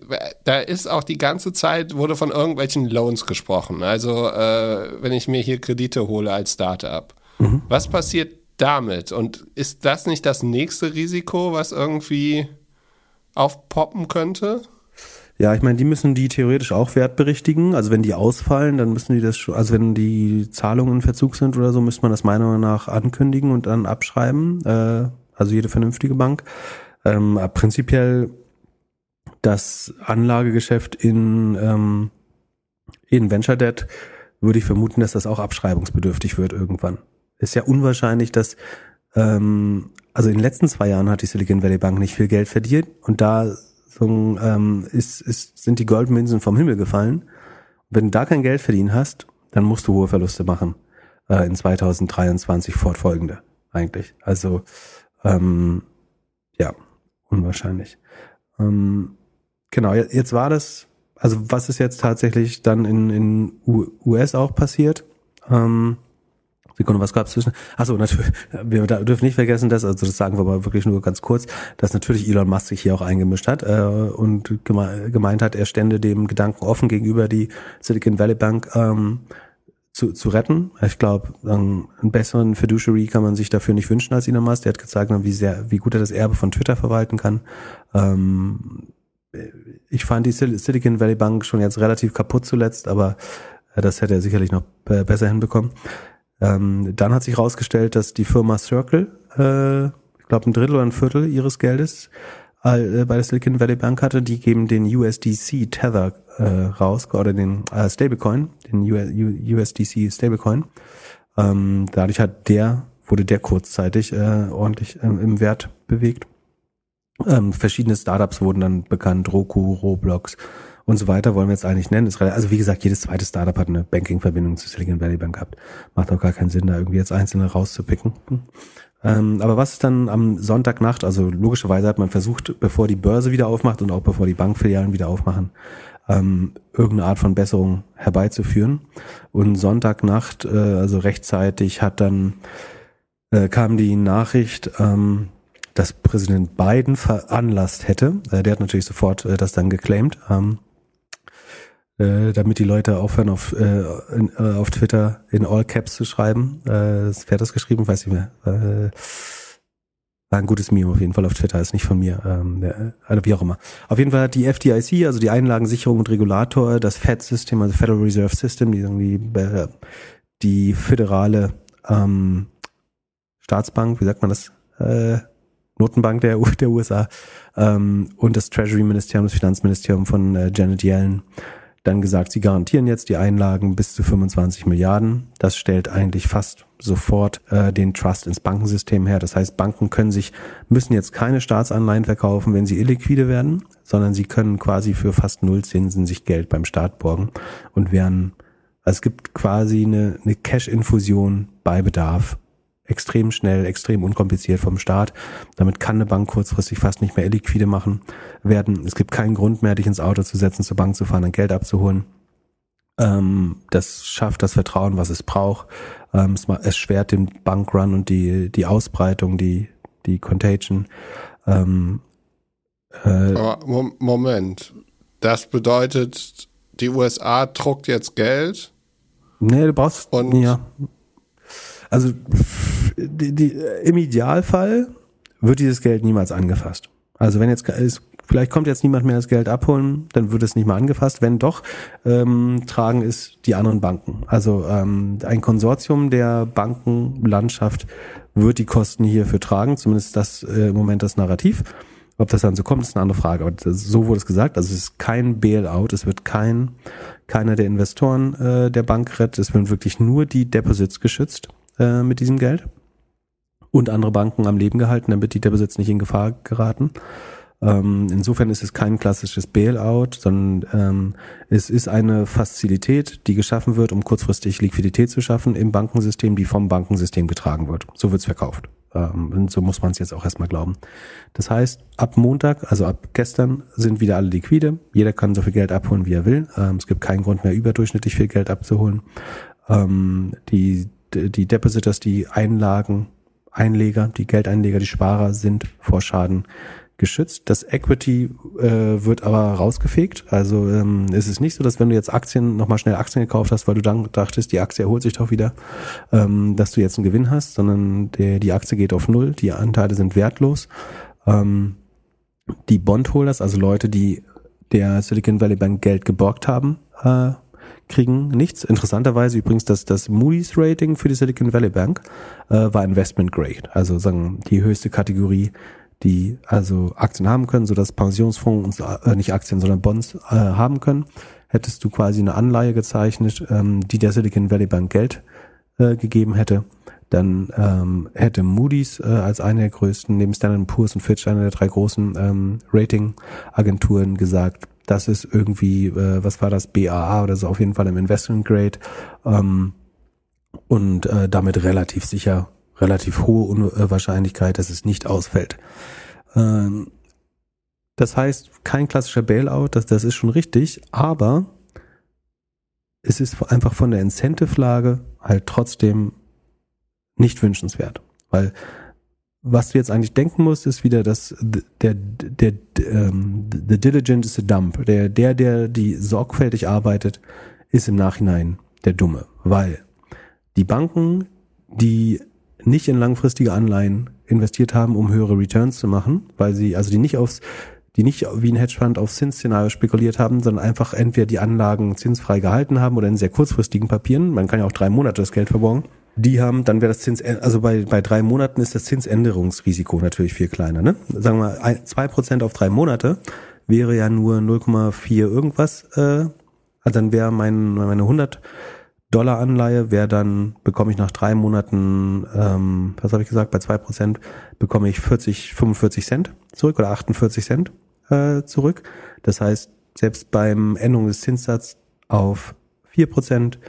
Da ist auch die ganze Zeit wurde von irgendwelchen Loans gesprochen. Also äh, wenn ich mir hier Kredite hole als Startup, mhm. was passiert damit? Und ist das nicht das nächste Risiko, was irgendwie aufpoppen könnte? Ja, ich meine, die müssen die theoretisch auch wertberichtigen. Also wenn die ausfallen, dann müssen die das schon, also wenn die Zahlungen in Verzug sind oder so, müsste man das meiner Meinung nach ankündigen und dann abschreiben. Äh, also jede vernünftige Bank. Ähm, prinzipiell das Anlagegeschäft in, ähm, in Venture Debt würde ich vermuten, dass das auch abschreibungsbedürftig wird irgendwann. Ist ja unwahrscheinlich, dass ähm, also in den letzten zwei Jahren hat die Silicon Valley Bank nicht viel Geld verdient und da so, ähm, ist, ist, sind die Goldmünzen vom Himmel gefallen. wenn du da kein Geld verdient hast, dann musst du hohe Verluste machen äh, in 2023 fortfolgende eigentlich. Also ähm, ja, unwahrscheinlich. Ähm, genau, jetzt war das, also was ist jetzt tatsächlich dann in, in US auch passiert? Ähm, Sekunde, was gab's zwischen? Achso, natürlich, wir dürfen nicht vergessen, dass, also das sagen wir aber wirklich nur ganz kurz, dass natürlich Elon Musk sich hier auch eingemischt hat äh, und geme gemeint hat, er stände dem Gedanken offen gegenüber die Silicon Valley Bank ähm, zu, zu retten. Ich glaube, einen besseren Fiduciary kann man sich dafür nicht wünschen als Elon Musk. Der hat gezeigt, wie sehr, wie gut er das Erbe von Twitter verwalten kann. Ähm, ich fand die Silicon Valley Bank schon jetzt relativ kaputt zuletzt, aber äh, das hätte er sicherlich noch besser hinbekommen. Ähm, dann hat sich herausgestellt, dass die Firma Circle, äh, ich glaube ein Drittel oder ein Viertel ihres Geldes äh, bei der Silicon Valley Bank hatte. Die geben den USDC Tether äh, raus oder den äh, Stablecoin, den USDC Stablecoin. Ähm, dadurch hat der wurde der kurzzeitig äh, ordentlich ähm, im Wert bewegt. Ähm, verschiedene Startups wurden dann bekannt, Roku, Roblox, und so weiter wollen wir jetzt eigentlich nennen. also wie gesagt, jedes zweite Startup hat eine Banking-Verbindung zu Silicon Valley Bank gehabt. Macht auch gar keinen Sinn, da irgendwie jetzt einzelne rauszupicken. Ähm, aber was ist dann am Sonntagnacht? Also logischerweise hat man versucht, bevor die Börse wieder aufmacht und auch bevor die Bankfilialen wieder aufmachen, ähm, irgendeine Art von Besserung herbeizuführen. Und Sonntagnacht, äh, also rechtzeitig, hat dann äh, kam die Nachricht, ähm, dass Präsident Biden veranlasst hätte. Äh, der hat natürlich sofort äh, das dann geclaimed. Ähm, äh, damit die Leute aufhören, auf, äh, in, äh, auf Twitter in All Caps zu schreiben. Äh, wer hat das geschrieben? Weiß ich mehr. Äh, war ein gutes Meme auf jeden Fall auf Twitter, ist nicht von mir, ähm, der, also wie auch immer. Auf jeden Fall hat die FDIC, also die Einlagensicherung und Regulator, das Fed-System, also Federal Reserve System, die irgendwie äh, die föderale ähm, Staatsbank, wie sagt man das? Äh, Notenbank der, der USA ähm, und das Treasury-Ministerium, das Finanzministerium von äh, Janet Yellen dann gesagt, sie garantieren jetzt die Einlagen bis zu 25 Milliarden. Das stellt eigentlich fast sofort äh, den Trust ins Bankensystem her. Das heißt, Banken können sich, müssen jetzt keine Staatsanleihen verkaufen, wenn sie illiquide werden, sondern sie können quasi für fast null Zinsen sich Geld beim Staat borgen und werden, also es gibt quasi eine, eine Cash-Infusion bei Bedarf extrem schnell, extrem unkompliziert vom Staat. Damit kann eine Bank kurzfristig fast nicht mehr illiquide machen werden. Es gibt keinen Grund mehr, dich ins Auto zu setzen, zur Bank zu fahren und Geld abzuholen. Ähm, das schafft das Vertrauen, was es braucht. Ähm, es, schwert den Bankrun und die, die Ausbreitung, die, die Contagion. Ähm, äh, Aber Moment, das bedeutet, die USA druckt jetzt Geld. Nee, du brauchst. Und ja. Also die, die, im Idealfall wird dieses Geld niemals angefasst. Also wenn jetzt ist, vielleicht kommt jetzt niemand mehr das Geld abholen, dann wird es nicht mehr angefasst. Wenn doch, ähm, tragen es die anderen Banken. Also ähm, ein Konsortium der Bankenlandschaft wird die Kosten hierfür tragen. Zumindest das äh, im Moment das Narrativ. Ob das dann so kommt, ist eine andere Frage. Aber so wurde es gesagt. Also es ist kein Bailout. Es wird kein keiner der Investoren äh, der Bank rettet. Es werden wirklich nur die Deposits geschützt äh, mit diesem Geld und andere Banken am Leben gehalten, damit die Deposits nicht in Gefahr geraten. Ähm, insofern ist es kein klassisches Bailout, sondern ähm, es ist eine Fazilität, die geschaffen wird, um kurzfristig Liquidität zu schaffen im Bankensystem, die vom Bankensystem getragen wird. So wird es verkauft. Ähm, und so muss man es jetzt auch erstmal glauben. Das heißt, ab Montag, also ab gestern, sind wieder alle liquide. Jeder kann so viel Geld abholen, wie er will. Ähm, es gibt keinen Grund mehr, überdurchschnittlich viel Geld abzuholen. Ähm, die, die Depositors, die Einlagen, Einleger, die Geldeinleger, die Sparer sind vor Schaden geschützt. Das Equity äh, wird aber rausgefegt. Also ähm, es ist nicht so, dass wenn du jetzt Aktien nochmal schnell Aktien gekauft hast, weil du dann dachtest, die Aktie erholt sich doch wieder, ähm, dass du jetzt einen Gewinn hast, sondern der, die Aktie geht auf Null, die Anteile sind wertlos. Ähm, die Bondholders, also Leute, die der Silicon Valley Bank Geld geborgt haben, äh, kriegen nichts. Interessanterweise übrigens, dass das Moody's Rating für die Silicon Valley Bank äh, war Investment Grade, also sagen die höchste Kategorie die also Aktien haben können, so dass Pensionsfonds äh, nicht Aktien, sondern Bonds äh, haben können, hättest du quasi eine Anleihe gezeichnet, ähm, die der Silicon Valley Bank Geld äh, gegeben hätte, dann ähm, hätte Moody's äh, als eine der größten, neben Standard Poor's und Fitch, eine der drei großen ähm, Rating-Agenturen gesagt, das ist irgendwie, äh, was war das, BAA oder so, auf jeden Fall im Investment Grade ähm, und äh, damit relativ sicher relativ hohe Wahrscheinlichkeit, dass es nicht ausfällt. Ähm, das heißt, kein klassischer Bailout, das, das ist schon richtig, aber es ist einfach von der Incentive-Lage halt trotzdem nicht wünschenswert. Weil was du jetzt eigentlich denken musst, ist wieder, dass der, der, der ähm, the diligent is a dump. Der, der, der die sorgfältig arbeitet, ist im Nachhinein der Dumme. Weil die Banken, die nicht in langfristige Anleihen investiert haben, um höhere Returns zu machen, weil sie, also die nicht aufs, die nicht wie ein Hedgefonds auf Zinsszenario spekuliert haben, sondern einfach entweder die Anlagen zinsfrei gehalten haben oder in sehr kurzfristigen Papieren, man kann ja auch drei Monate das Geld verborgen, die haben, dann wäre das Zins, also bei, bei drei Monaten ist das Zinsänderungsrisiko natürlich viel kleiner, ne? Sagen wir mal, zwei Prozent auf drei Monate wäre ja nur 0,4 irgendwas, äh, also dann wäre mein, meine 100 Dollar Anleihe wäre dann, bekomme ich nach drei Monaten, ähm, was habe ich gesagt, bei zwei Prozent bekomme ich 40, 45 Cent zurück oder 48 Cent äh, zurück. Das heißt, selbst beim Änderung des Zinssatzes auf vier Prozent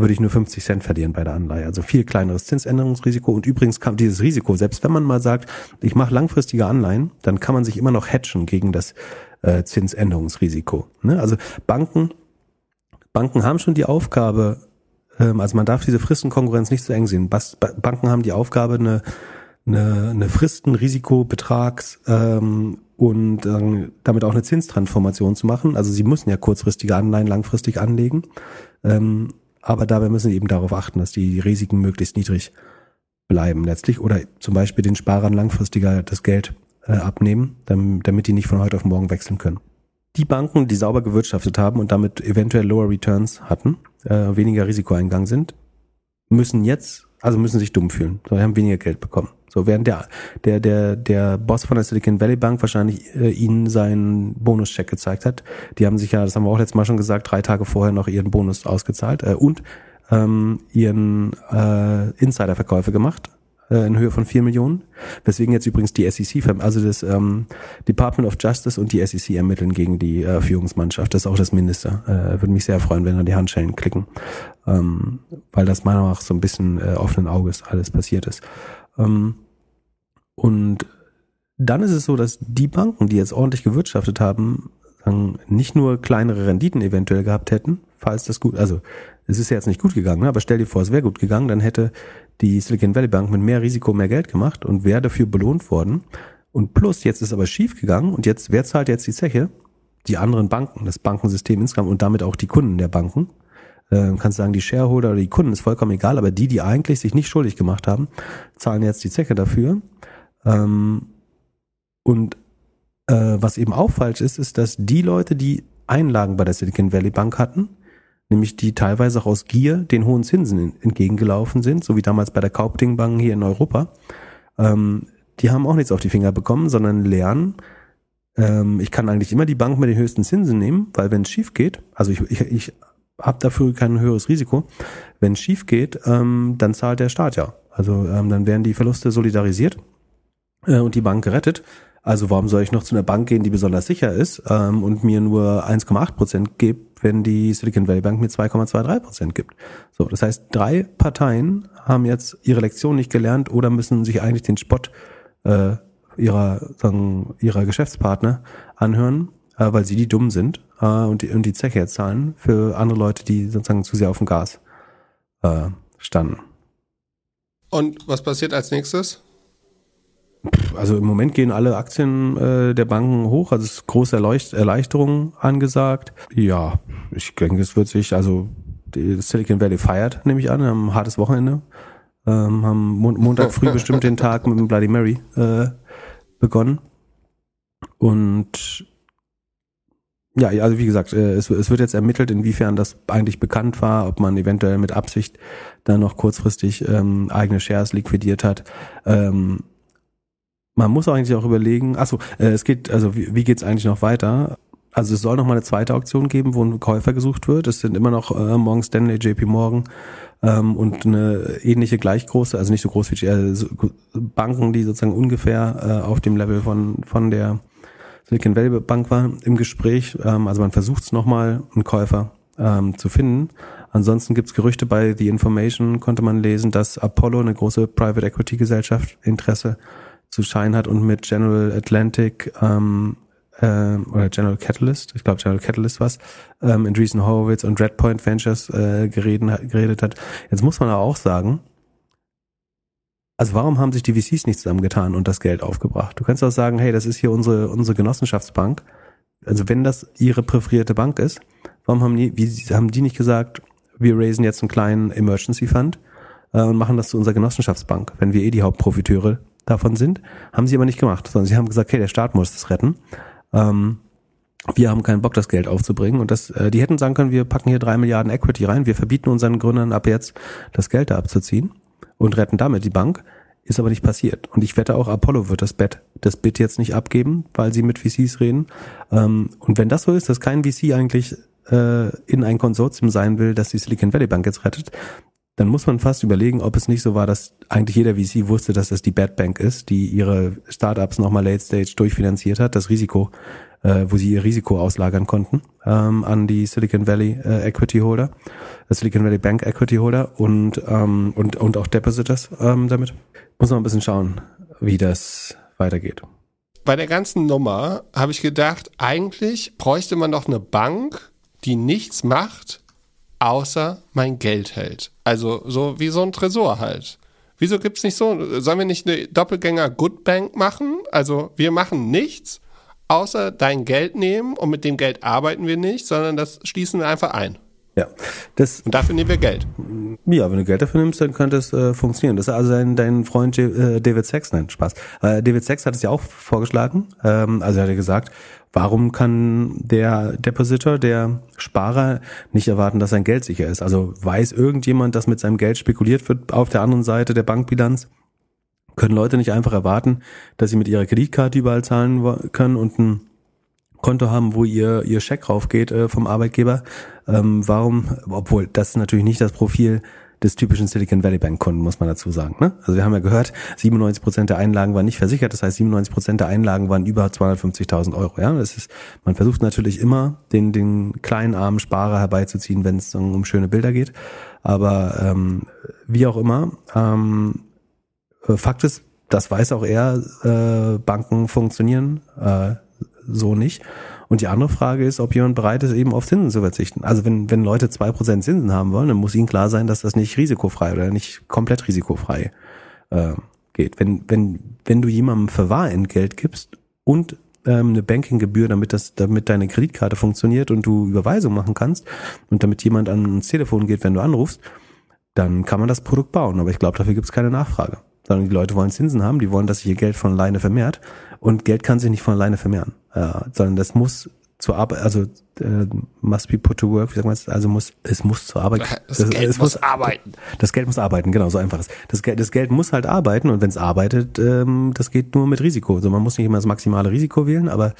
würde ich nur 50 Cent verlieren bei der Anleihe. Also viel kleineres Zinsänderungsrisiko. Und übrigens kam dieses Risiko, selbst wenn man mal sagt, ich mache langfristige Anleihen, dann kann man sich immer noch hatchen gegen das äh, Zinsänderungsrisiko. Ne? Also Banken, Banken haben schon die Aufgabe, ähm, also man darf diese Fristenkonkurrenz nicht zu eng sehen. Banken haben die Aufgabe, eine, eine, eine Fristen, Risiko, Betrags ähm, und ähm, damit auch eine Zinstransformation zu machen. Also sie müssen ja kurzfristige Anleihen langfristig anlegen. Ähm, aber dabei müssen sie eben darauf achten, dass die Risiken möglichst niedrig bleiben letztlich oder zum Beispiel den Sparern langfristiger das Geld äh, abnehmen, damit die nicht von heute auf morgen wechseln können. Die Banken, die sauber gewirtschaftet haben und damit eventuell lower Returns hatten, äh, weniger Risikoeingang sind, müssen jetzt, also müssen sich dumm fühlen. So, haben weniger Geld bekommen. So, während der, der, der, der Boss von der Silicon Valley Bank wahrscheinlich äh, ihnen seinen Bonuscheck gezeigt hat. Die haben sich ja, das haben wir auch letztes Mal schon gesagt, drei Tage vorher noch ihren Bonus ausgezahlt äh, und ähm, ihren äh, Insiderverkäufe gemacht äh, in Höhe von vier Millionen. Weswegen jetzt übrigens die SEC, also das ähm, Department of Justice und die SEC ermitteln gegen die äh, Führungsmannschaft. Das ist auch das Mindeste. Äh, würde mich sehr freuen, wenn da die Handschellen klicken. Ähm, weil das meiner Meinung nach so ein bisschen äh, offenen Auges alles passiert ist. Ähm, und dann ist es so, dass die Banken, die jetzt ordentlich gewirtschaftet haben, nicht nur kleinere Renditen eventuell gehabt hätten falls das gut, also es ist ja jetzt nicht gut gegangen, ne? aber stell dir vor, es wäre gut gegangen, dann hätte die Silicon Valley Bank mit mehr Risiko mehr Geld gemacht und wäre dafür belohnt worden. Und plus, jetzt ist aber schief gegangen und jetzt, wer zahlt jetzt die Zeche? Die anderen Banken, das Bankensystem insgesamt und damit auch die Kunden der Banken. Äh, kannst sagen, die Shareholder oder die Kunden ist vollkommen egal, aber die, die eigentlich sich nicht schuldig gemacht haben, zahlen jetzt die Zeche dafür. Ähm, und äh, was eben auch falsch ist, ist, dass die Leute, die Einlagen bei der Silicon Valley Bank hatten, nämlich die teilweise auch aus Gier den hohen Zinsen entgegengelaufen sind, so wie damals bei der Kaupting Bank hier in Europa. Ähm, die haben auch nichts auf die Finger bekommen, sondern lernen, ähm, ich kann eigentlich immer die Bank mit den höchsten Zinsen nehmen, weil wenn es schief geht, also ich, ich, ich habe dafür kein höheres Risiko, wenn es schief geht, ähm, dann zahlt der Staat ja. Also ähm, dann werden die Verluste solidarisiert äh, und die Bank gerettet. Also warum soll ich noch zu einer Bank gehen, die besonders sicher ist ähm, und mir nur 1,8 Prozent gibt, wenn die Silicon Valley Bank mir 2,23 Prozent gibt? So, das heißt, drei Parteien haben jetzt ihre Lektion nicht gelernt oder müssen sich eigentlich den Spott äh, ihrer, sagen, ihrer Geschäftspartner anhören, äh, weil sie die dumm sind äh, und, die, und die Zeche jetzt zahlen für andere Leute, die sozusagen zu sehr auf dem Gas äh, standen. Und was passiert als nächstes? Also im Moment gehen alle Aktien äh, der Banken hoch, also es ist große Erleucht Erleichterung angesagt. Ja, ich denke, es wird sich, also die Silicon Valley feiert, nehme ich an, haben ein hartes Wochenende. Ähm, haben Mon Montag früh bestimmt den Tag mit dem Bloody Mary äh, begonnen. Und ja, also wie gesagt, äh, es, es wird jetzt ermittelt, inwiefern das eigentlich bekannt war, ob man eventuell mit Absicht dann noch kurzfristig ähm, eigene Shares liquidiert hat. Ähm, man muss eigentlich auch überlegen, achso, äh, es geht, also wie, wie geht es eigentlich noch weiter? Also es soll noch mal eine zweite Auktion geben, wo ein Käufer gesucht wird. Es sind immer noch äh, Morgan Stanley, JP Morgan ähm, und eine ähnliche gleich große, also nicht so groß wie äh, Banken, die sozusagen ungefähr äh, auf dem Level von von der Silicon Valley Bank war im Gespräch. Ähm, also man versucht es nochmal, einen Käufer ähm, zu finden. Ansonsten gibt's Gerüchte bei The Information, konnte man lesen, dass Apollo, eine große Private Equity Gesellschaft, Interesse zu Schein hat und mit General Atlantic ähm, äh, oder General Catalyst, ich glaube General Catalyst was, ähm, Andreessen Horowitz und Redpoint Ventures äh, geredet, geredet hat. Jetzt muss man aber auch sagen, also warum haben sich die VCs nicht zusammengetan und das Geld aufgebracht? Du kannst auch sagen, hey, das ist hier unsere, unsere Genossenschaftsbank. Also wenn das ihre präferierte Bank ist, warum haben die, wie, haben die nicht gesagt, wir raisen jetzt einen kleinen Emergency Fund äh, und machen das zu unserer Genossenschaftsbank, wenn wir eh die Hauptprofiteure davon sind. Haben sie aber nicht gemacht, sondern sie haben gesagt, okay, der Staat muss das retten. Ähm, wir haben keinen Bock, das Geld aufzubringen. Und das, äh, die hätten sagen können, wir packen hier drei Milliarden Equity rein, wir verbieten unseren Gründern ab jetzt, das Geld da abzuziehen und retten damit die Bank. Ist aber nicht passiert. Und ich wette auch, Apollo wird das Bett, das Bit jetzt nicht abgeben, weil sie mit VCs reden. Ähm, und wenn das so ist, dass kein VC eigentlich äh, in ein Konsortium sein will, das die Silicon Valley Bank jetzt rettet, dann muss man fast überlegen, ob es nicht so war, dass eigentlich jeder VC wusste, dass das die Bad Bank ist, die ihre Startups nochmal Late Stage durchfinanziert hat, das Risiko, äh, wo sie ihr Risiko auslagern konnten ähm, an die Silicon Valley äh, Equity Holder, äh, Silicon Valley Bank Equity Holder und ähm, und und auch Depositors ähm, damit. Muss man ein bisschen schauen, wie das weitergeht. Bei der ganzen Nummer habe ich gedacht, eigentlich bräuchte man doch eine Bank, die nichts macht, außer mein Geld hält. Also so wie so ein Tresor halt. Wieso gibt's nicht so, sollen wir nicht eine Doppelgänger Good Bank machen? Also wir machen nichts, außer dein Geld nehmen und mit dem Geld arbeiten wir nicht, sondern das schließen wir einfach ein. Ja, das. Und dafür nehmen wir Geld. Ja, wenn du Geld dafür nimmst, dann könnte es äh, funktionieren. Das ist also dein, dein Freund äh, David Sachs, nein, Spaß. Äh, David Sachs hat es ja auch vorgeschlagen. Ähm, also er hat ja gesagt, warum kann der Depositor, der Sparer, nicht erwarten, dass sein Geld sicher ist? Also weiß irgendjemand, dass mit seinem Geld spekuliert wird auf der anderen Seite der Bankbilanz? Können Leute nicht einfach erwarten, dass sie mit ihrer Kreditkarte überall zahlen können und ein Konto haben, wo ihr ihr Scheck raufgeht äh, vom Arbeitgeber. Ähm, warum, obwohl das natürlich nicht das Profil des typischen Silicon Valley Bank Kunden, muss man dazu sagen. Ne? Also wir haben ja gehört, 97 Prozent der Einlagen waren nicht versichert, das heißt 97 Prozent der Einlagen waren über 250.000 Euro. Ja, das ist, man versucht natürlich immer den den kleinen armen Sparer herbeizuziehen, wenn es um, um schöne Bilder geht. Aber ähm, wie auch immer, ähm, Fakt ist, das weiß auch er, äh, Banken funktionieren. Äh, so nicht. Und die andere Frage ist, ob jemand bereit ist, eben auf Zinsen zu verzichten. Also wenn, wenn Leute zwei Prozent Zinsen haben wollen, dann muss ihnen klar sein, dass das nicht risikofrei oder nicht komplett risikofrei äh, geht. Wenn, wenn, wenn du jemandem Verwahrentgelt gibst und ähm, eine Bankinggebühr, damit das, damit deine Kreditkarte funktioniert und du Überweisung machen kannst und damit jemand ans Telefon geht, wenn du anrufst, dann kann man das Produkt bauen. Aber ich glaube, dafür gibt es keine Nachfrage. Sondern die Leute wollen Zinsen haben, die wollen, dass sich ihr Geld von alleine vermehrt. Und Geld kann sich nicht von alleine vermehren. Äh, sondern das muss zur Arbeit, also äh, must be put to work, wie sagt man es? Also muss, es muss zur Arbeit. Das, das Geld es muss, muss arbeiten. Das Geld muss arbeiten, genau, so einfach ist. Das Geld, das Geld muss halt arbeiten und wenn es arbeitet, ähm, das geht nur mit Risiko. Also man muss nicht immer das maximale Risiko wählen, aber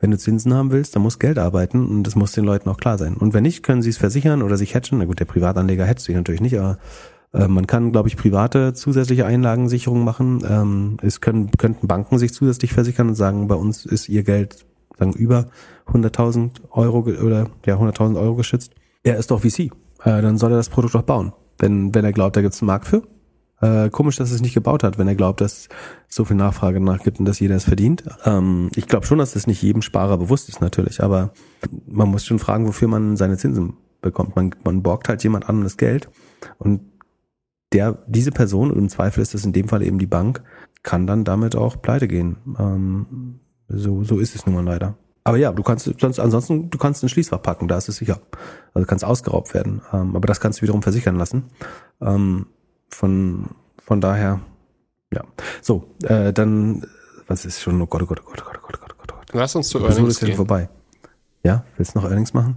wenn du Zinsen haben willst, dann muss Geld arbeiten und das muss den Leuten auch klar sein. Und wenn nicht, können sie es versichern oder sich hatchen. Na gut, der Privatanleger hätte sich natürlich nicht, aber man kann, glaube ich, private zusätzliche Einlagensicherungen machen. Ähm, es können, könnten Banken sich zusätzlich versichern und sagen, bei uns ist ihr Geld sagen über 100.000 Euro oder ja 100.000 Euro geschützt. Er ist doch VC. Äh, dann soll er das Produkt doch bauen. Wenn, wenn er glaubt, da gibt es einen Markt für. Äh, komisch, dass es nicht gebaut hat, wenn er glaubt, dass so viel Nachfrage nach gibt und dass jeder es verdient. Ähm, ich glaube schon, dass das nicht jedem Sparer bewusst ist natürlich, aber man muss schon fragen, wofür man seine Zinsen bekommt. Man, man borgt halt jemand anderes Geld und der, diese Person, und im Zweifel ist das in dem Fall eben die Bank, kann dann damit auch pleite gehen. Ähm, so, so ist es nun mal leider. Aber ja, du kannst sonst ansonsten, du kannst ein Schließfach packen, da ist es sicher. Also kannst ausgeraubt werden. Ähm, aber das kannst du wiederum versichern lassen. Ähm, von, von daher, ja. So, äh, dann, was ist schon, oh Gott, oh Gott, oh Gott, oh Gott, oh Gott, oh Gott. Lass uns zu Earnings gehen. vorbei. Ja, willst du noch Earnings machen?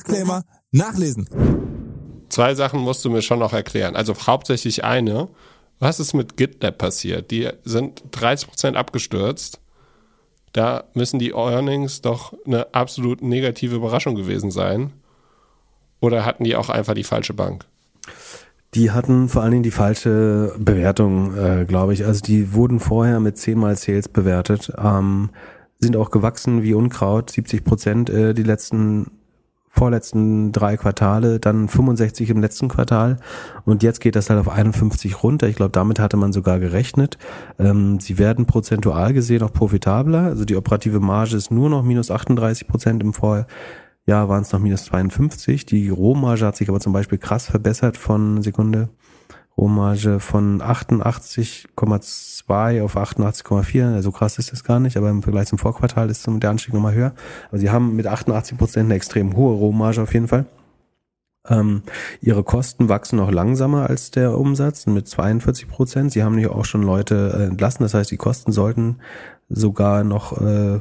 Disclaimer nachlesen. Zwei Sachen musst du mir schon noch erklären. Also hauptsächlich eine. Was ist mit GitLab passiert? Die sind 30% abgestürzt. Da müssen die Earnings doch eine absolut negative Überraschung gewesen sein. Oder hatten die auch einfach die falsche Bank? Die hatten vor allen Dingen die falsche Bewertung, äh, glaube ich. Also die wurden vorher mit 10 mal Sales bewertet, ähm, sind auch gewachsen wie Unkraut, 70 Prozent äh, die letzten vorletzten drei Quartale, dann 65 im letzten Quartal und jetzt geht das halt auf 51 runter. Ich glaube, damit hatte man sogar gerechnet. Ähm, sie werden prozentual gesehen auch profitabler. Also die operative Marge ist nur noch minus 38 Prozent im Vorjahr. waren es noch minus 52. Die Rohmarge hat sich aber zum Beispiel krass verbessert von Sekunde. Rohmarge von 88,2 auf 88,4. Also krass ist das gar nicht, aber im Vergleich zum Vorquartal ist der Anstieg nochmal höher. Also sie haben mit 88 Prozent eine extrem hohe Rohmarge auf jeden Fall. Ähm, ihre Kosten wachsen noch langsamer als der Umsatz mit 42 Prozent. Sie haben hier auch schon Leute äh, entlassen. Das heißt, die Kosten sollten sogar noch äh,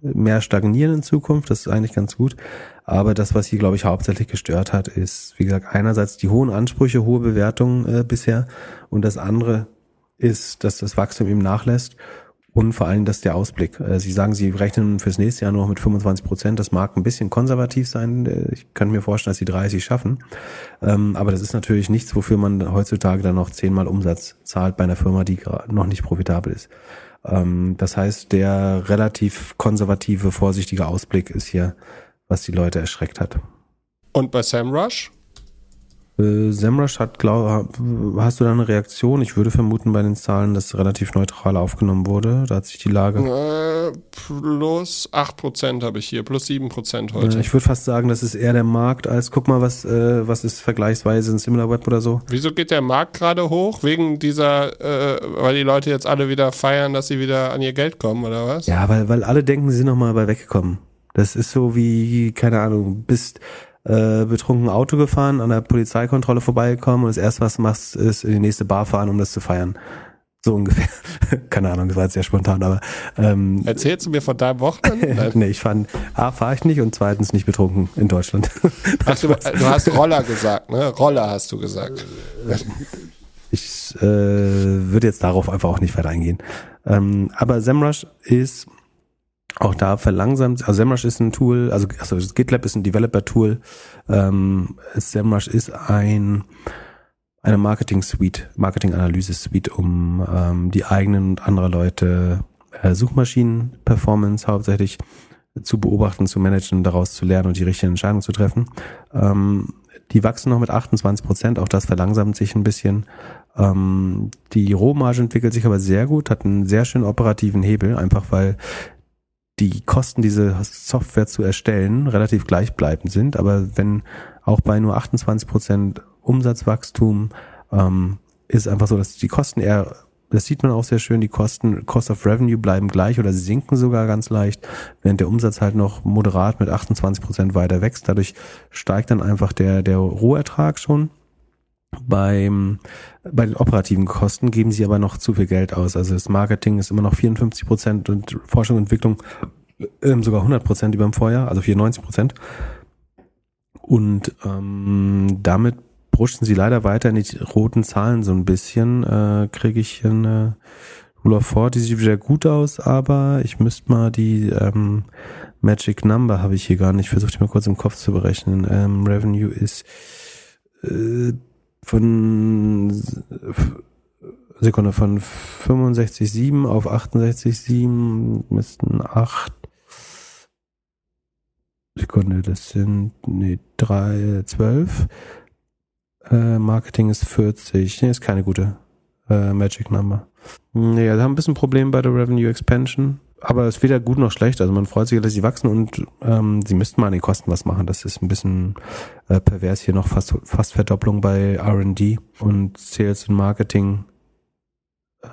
mehr stagnieren in Zukunft. Das ist eigentlich ganz gut. Aber das, was hier, glaube ich, hauptsächlich gestört hat, ist, wie gesagt, einerseits die hohen Ansprüche, hohe Bewertungen äh, bisher. Und das andere ist, dass das Wachstum eben nachlässt. Und vor allem, dass der Ausblick. Äh, Sie sagen, Sie rechnen fürs nächste Jahr nur noch mit 25 Prozent. Das mag ein bisschen konservativ sein. Äh, ich kann mir vorstellen, dass Sie 30 schaffen. Ähm, aber das ist natürlich nichts, wofür man heutzutage dann noch zehnmal Umsatz zahlt bei einer Firma, die noch nicht profitabel ist. Ähm, das heißt, der relativ konservative, vorsichtige Ausblick ist hier, was die Leute erschreckt hat. Und bei SEMrush? Äh, SEMrush hat, glaub, hast du da eine Reaktion? Ich würde vermuten bei den Zahlen, dass relativ neutral aufgenommen wurde. Da hat sich die Lage. Äh, plus 8% habe ich hier, plus 7% heute. Äh, ich würde fast sagen, das ist eher der Markt als, guck mal, was, äh, was ist vergleichsweise ein SimilarWeb oder so. Wieso geht der Markt gerade hoch? Wegen dieser, äh, weil die Leute jetzt alle wieder feiern, dass sie wieder an ihr Geld kommen, oder was? Ja, weil, weil alle denken, sie sind nochmal bei weggekommen. Das ist so wie, keine Ahnung, bist äh, betrunken Auto gefahren, an der Polizeikontrolle vorbeigekommen und das erste, was du machst, ist in die nächste Bar fahren, um das zu feiern. So ungefähr. Keine Ahnung, das war jetzt sehr spontan, aber ähm, Erzählst du mir von deinem Wochenende? nee, ich fand, A, fahre ich nicht und zweitens nicht betrunken in Deutschland. Ach, du, du hast Roller gesagt, ne? Roller hast du gesagt. Ich äh, würde jetzt darauf einfach auch nicht weiter eingehen. Ähm, aber Semrush ist auch da verlangsamt, also SEMrush ist ein Tool, also, also GitLab ist ein Developer-Tool. Ähm, SEMrush ist ein eine Marketing-Suite, Marketing-Analyse-Suite, um ähm, die eigenen und andere Leute äh, Suchmaschinen-Performance hauptsächlich zu beobachten, zu managen, daraus zu lernen und die richtigen Entscheidungen zu treffen. Ähm, die wachsen noch mit 28 Prozent, auch das verlangsamt sich ein bisschen. Ähm, die Rohmarge entwickelt sich aber sehr gut, hat einen sehr schönen operativen Hebel, einfach weil die Kosten, diese Software zu erstellen, relativ gleichbleibend sind. Aber wenn auch bei nur 28 Prozent Umsatzwachstum ähm, ist einfach so, dass die Kosten eher das sieht man auch sehr schön, die Kosten, Cost of Revenue bleiben gleich oder sinken sogar ganz leicht, während der Umsatz halt noch moderat mit 28 Prozent weiter wächst. Dadurch steigt dann einfach der, der Rohertrag schon. Beim, bei den operativen Kosten geben sie aber noch zu viel Geld aus. Also das Marketing ist immer noch 54 Prozent und Forschung und Entwicklung ähm, sogar 100 Prozent über dem Vorjahr, also 94 Prozent. Und ähm, damit bruschen sie leider weiter in die roten Zahlen so ein bisschen. Äh, Kriege ich eine Rule of 4, die sieht wieder gut aus, aber ich müsste mal die ähm, Magic Number habe ich hier gar nicht. Versucht mal kurz im Kopf zu berechnen. Ähm, Revenue ist äh, von Sekunde von 65,7 auf 68,7 müssten 8 Sekunde, das sind nee, 3, 12. Äh, Marketing ist 40. Nee, ist keine gute äh, Magic Number. Nee, wir haben ein bisschen Problem bei der Revenue Expansion. Aber es ist weder gut noch schlecht. Also man freut sich, dass sie wachsen und ähm, sie müssten mal an den Kosten was machen. Das ist ein bisschen äh, pervers hier noch fast, fast Verdopplung bei R&D und Sales und Marketing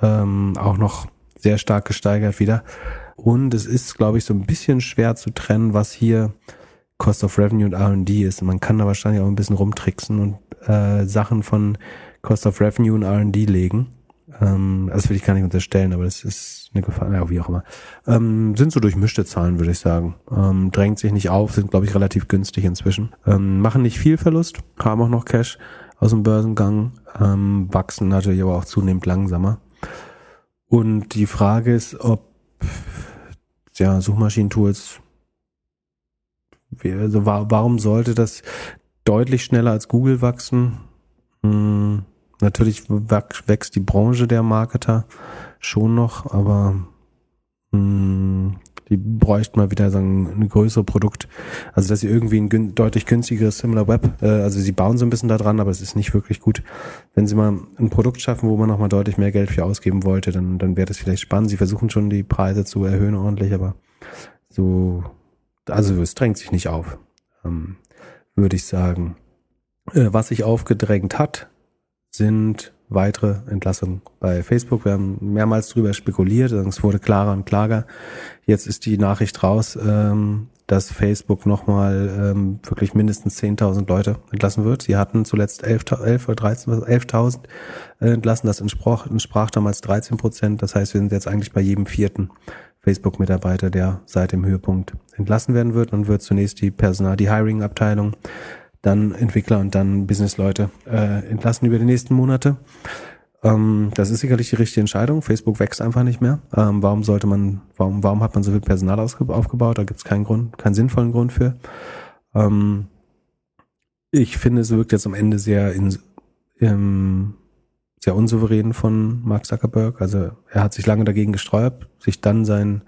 ähm, auch noch sehr stark gesteigert wieder. Und es ist, glaube ich, so ein bisschen schwer zu trennen, was hier Cost of Revenue und R&D ist. Man kann da wahrscheinlich auch ein bisschen rumtricksen und äh, Sachen von Cost of Revenue und R&D legen. Ähm, das will ich gar nicht unterstellen, aber das ist eine Gefahr, ja, wie auch immer. Ähm, sind so durchmischte Zahlen, würde ich sagen. Ähm, drängt sich nicht auf, sind, glaube ich, relativ günstig inzwischen. Ähm, machen nicht viel Verlust, haben auch noch Cash aus dem Börsengang, ähm, wachsen natürlich aber auch zunehmend langsamer. Und die Frage ist, ob ja, Suchmaschinentools also warum sollte das deutlich schneller als Google wachsen? Hm, natürlich wächst die Branche der Marketer schon noch, aber hm, die bräuchten mal wieder sagen ein größere Produkt, also dass sie irgendwie ein gün deutlich günstigeres Similar Web, äh, also sie bauen so ein bisschen da dran, aber es ist nicht wirklich gut. Wenn sie mal ein Produkt schaffen, wo man noch mal deutlich mehr Geld für ausgeben wollte, dann dann wäre das vielleicht spannend. Sie versuchen schon die Preise zu erhöhen ordentlich, aber so also es drängt sich nicht auf, ähm, würde ich sagen. Äh, was sich aufgedrängt hat, sind weitere Entlassungen bei Facebook. Wir haben mehrmals drüber spekuliert, es wurde klarer und klarer. Jetzt ist die Nachricht raus, ähm, dass Facebook nochmal ähm, wirklich mindestens 10.000 Leute entlassen wird. Sie hatten zuletzt 11, 11 oder 13, 11.000 äh, entlassen. Das entsprach, entsprach damals 13 Prozent. Das heißt, wir sind jetzt eigentlich bei jedem vierten Facebook-Mitarbeiter, der seit dem Höhepunkt entlassen werden wird und wird zunächst die Personal, die Hiring-Abteilung, dann Entwickler und dann Business-Leute äh, entlassen über die nächsten Monate. Ähm, das ist sicherlich die richtige Entscheidung. Facebook wächst einfach nicht mehr. Ähm, warum sollte man, warum, warum hat man so viel Personal aufgebaut? Da gibt es keinen Grund, keinen sinnvollen Grund für. Ähm, ich finde, es wirkt jetzt am Ende sehr in, im sehr unsouverän von Mark Zuckerberg. Also er hat sich lange dagegen gesträubt, sich dann seinen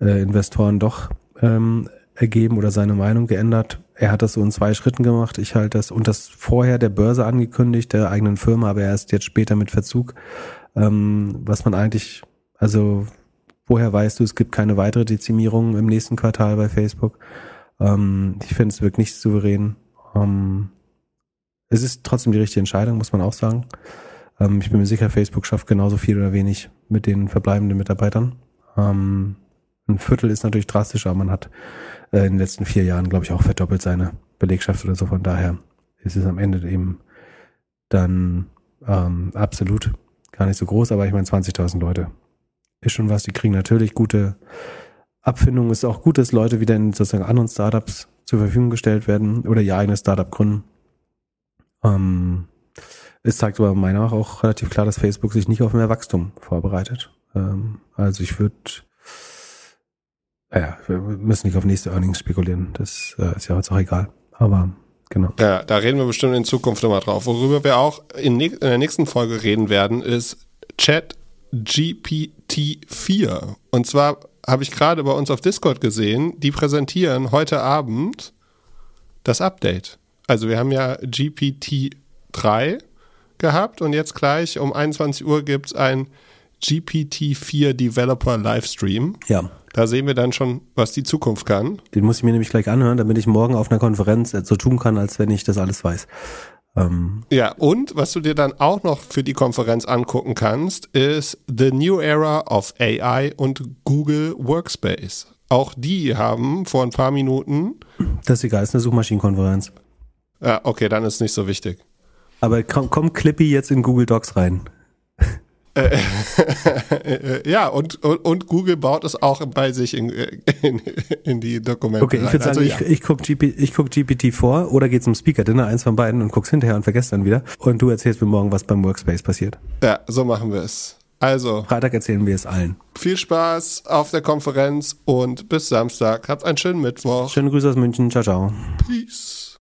äh, Investoren doch ähm, ergeben oder seine Meinung geändert. Er hat das so in zwei Schritten gemacht. Ich halte das und das vorher der Börse angekündigt, der eigenen Firma, aber erst jetzt später mit Verzug. Ähm, was man eigentlich, also woher weißt du, es gibt keine weitere Dezimierung im nächsten Quartal bei Facebook. Ähm, ich finde, es wirkt nicht souverän. Ähm, es ist trotzdem die richtige Entscheidung, muss man auch sagen. Ähm, ich bin mir sicher, Facebook schafft genauso viel oder wenig mit den verbleibenden Mitarbeitern. Ähm, ein Viertel ist natürlich drastisch, aber man hat äh, in den letzten vier Jahren, glaube ich, auch verdoppelt seine Belegschaft oder so. Von daher ist es am Ende eben dann ähm, absolut gar nicht so groß, aber ich meine 20.000 Leute ist schon was. Die kriegen natürlich gute Abfindungen. Ist auch gut, dass Leute wieder in sozusagen anderen Startups zur Verfügung gestellt werden oder ihr eigenes Startup gründen. Ähm, es zeigt aber meiner Meinung nach auch relativ klar, dass Facebook sich nicht auf mehr Wachstum vorbereitet. Ähm, also ich würde Naja, wir müssen nicht auf nächste Earnings spekulieren. Das äh, ist ja jetzt auch egal. Aber genau. Ja, da reden wir bestimmt in Zukunft nochmal drauf. Worüber wir auch in, in der nächsten Folge reden werden, ist Chat GPT 4. Und zwar habe ich gerade bei uns auf Discord gesehen, die präsentieren heute Abend das Update. Also wir haben ja GPT 3 gehabt und jetzt gleich um 21 Uhr gibt es ein GPT-4 Developer Livestream. Ja. Da sehen wir dann schon, was die Zukunft kann. Den muss ich mir nämlich gleich anhören, damit ich morgen auf einer Konferenz so tun kann, als wenn ich das alles weiß. Ähm, Ja, und was du dir dann auch noch für die Konferenz angucken kannst, ist The New Era of AI und Google Workspace. Auch die haben vor ein paar Minuten. das ist egal, ist eine Suchmaschinenkonferenz. Ja, okay, dann ist nicht so wichtig. Aber komm, komm Clippy jetzt in Google Docs rein. Äh, ja, und, und, und Google baut es auch bei sich in, in, in die Dokumente. Okay, ich würde sagen, Also, ja. ich, ich guck, GP, ich guck GPT vor oder geh zum Speaker Dinner, eins von beiden und guck's hinterher und vergesst dann wieder. Und du erzählst mir morgen, was beim Workspace passiert. ja, so machen wir es. Also, Freitag erzählen wir es allen. viel Spaß auf der Konferenz und bis Samstag. Habt einen schönen Mittwoch. Schöne Grüße aus München. Ciao, ciao. Peace.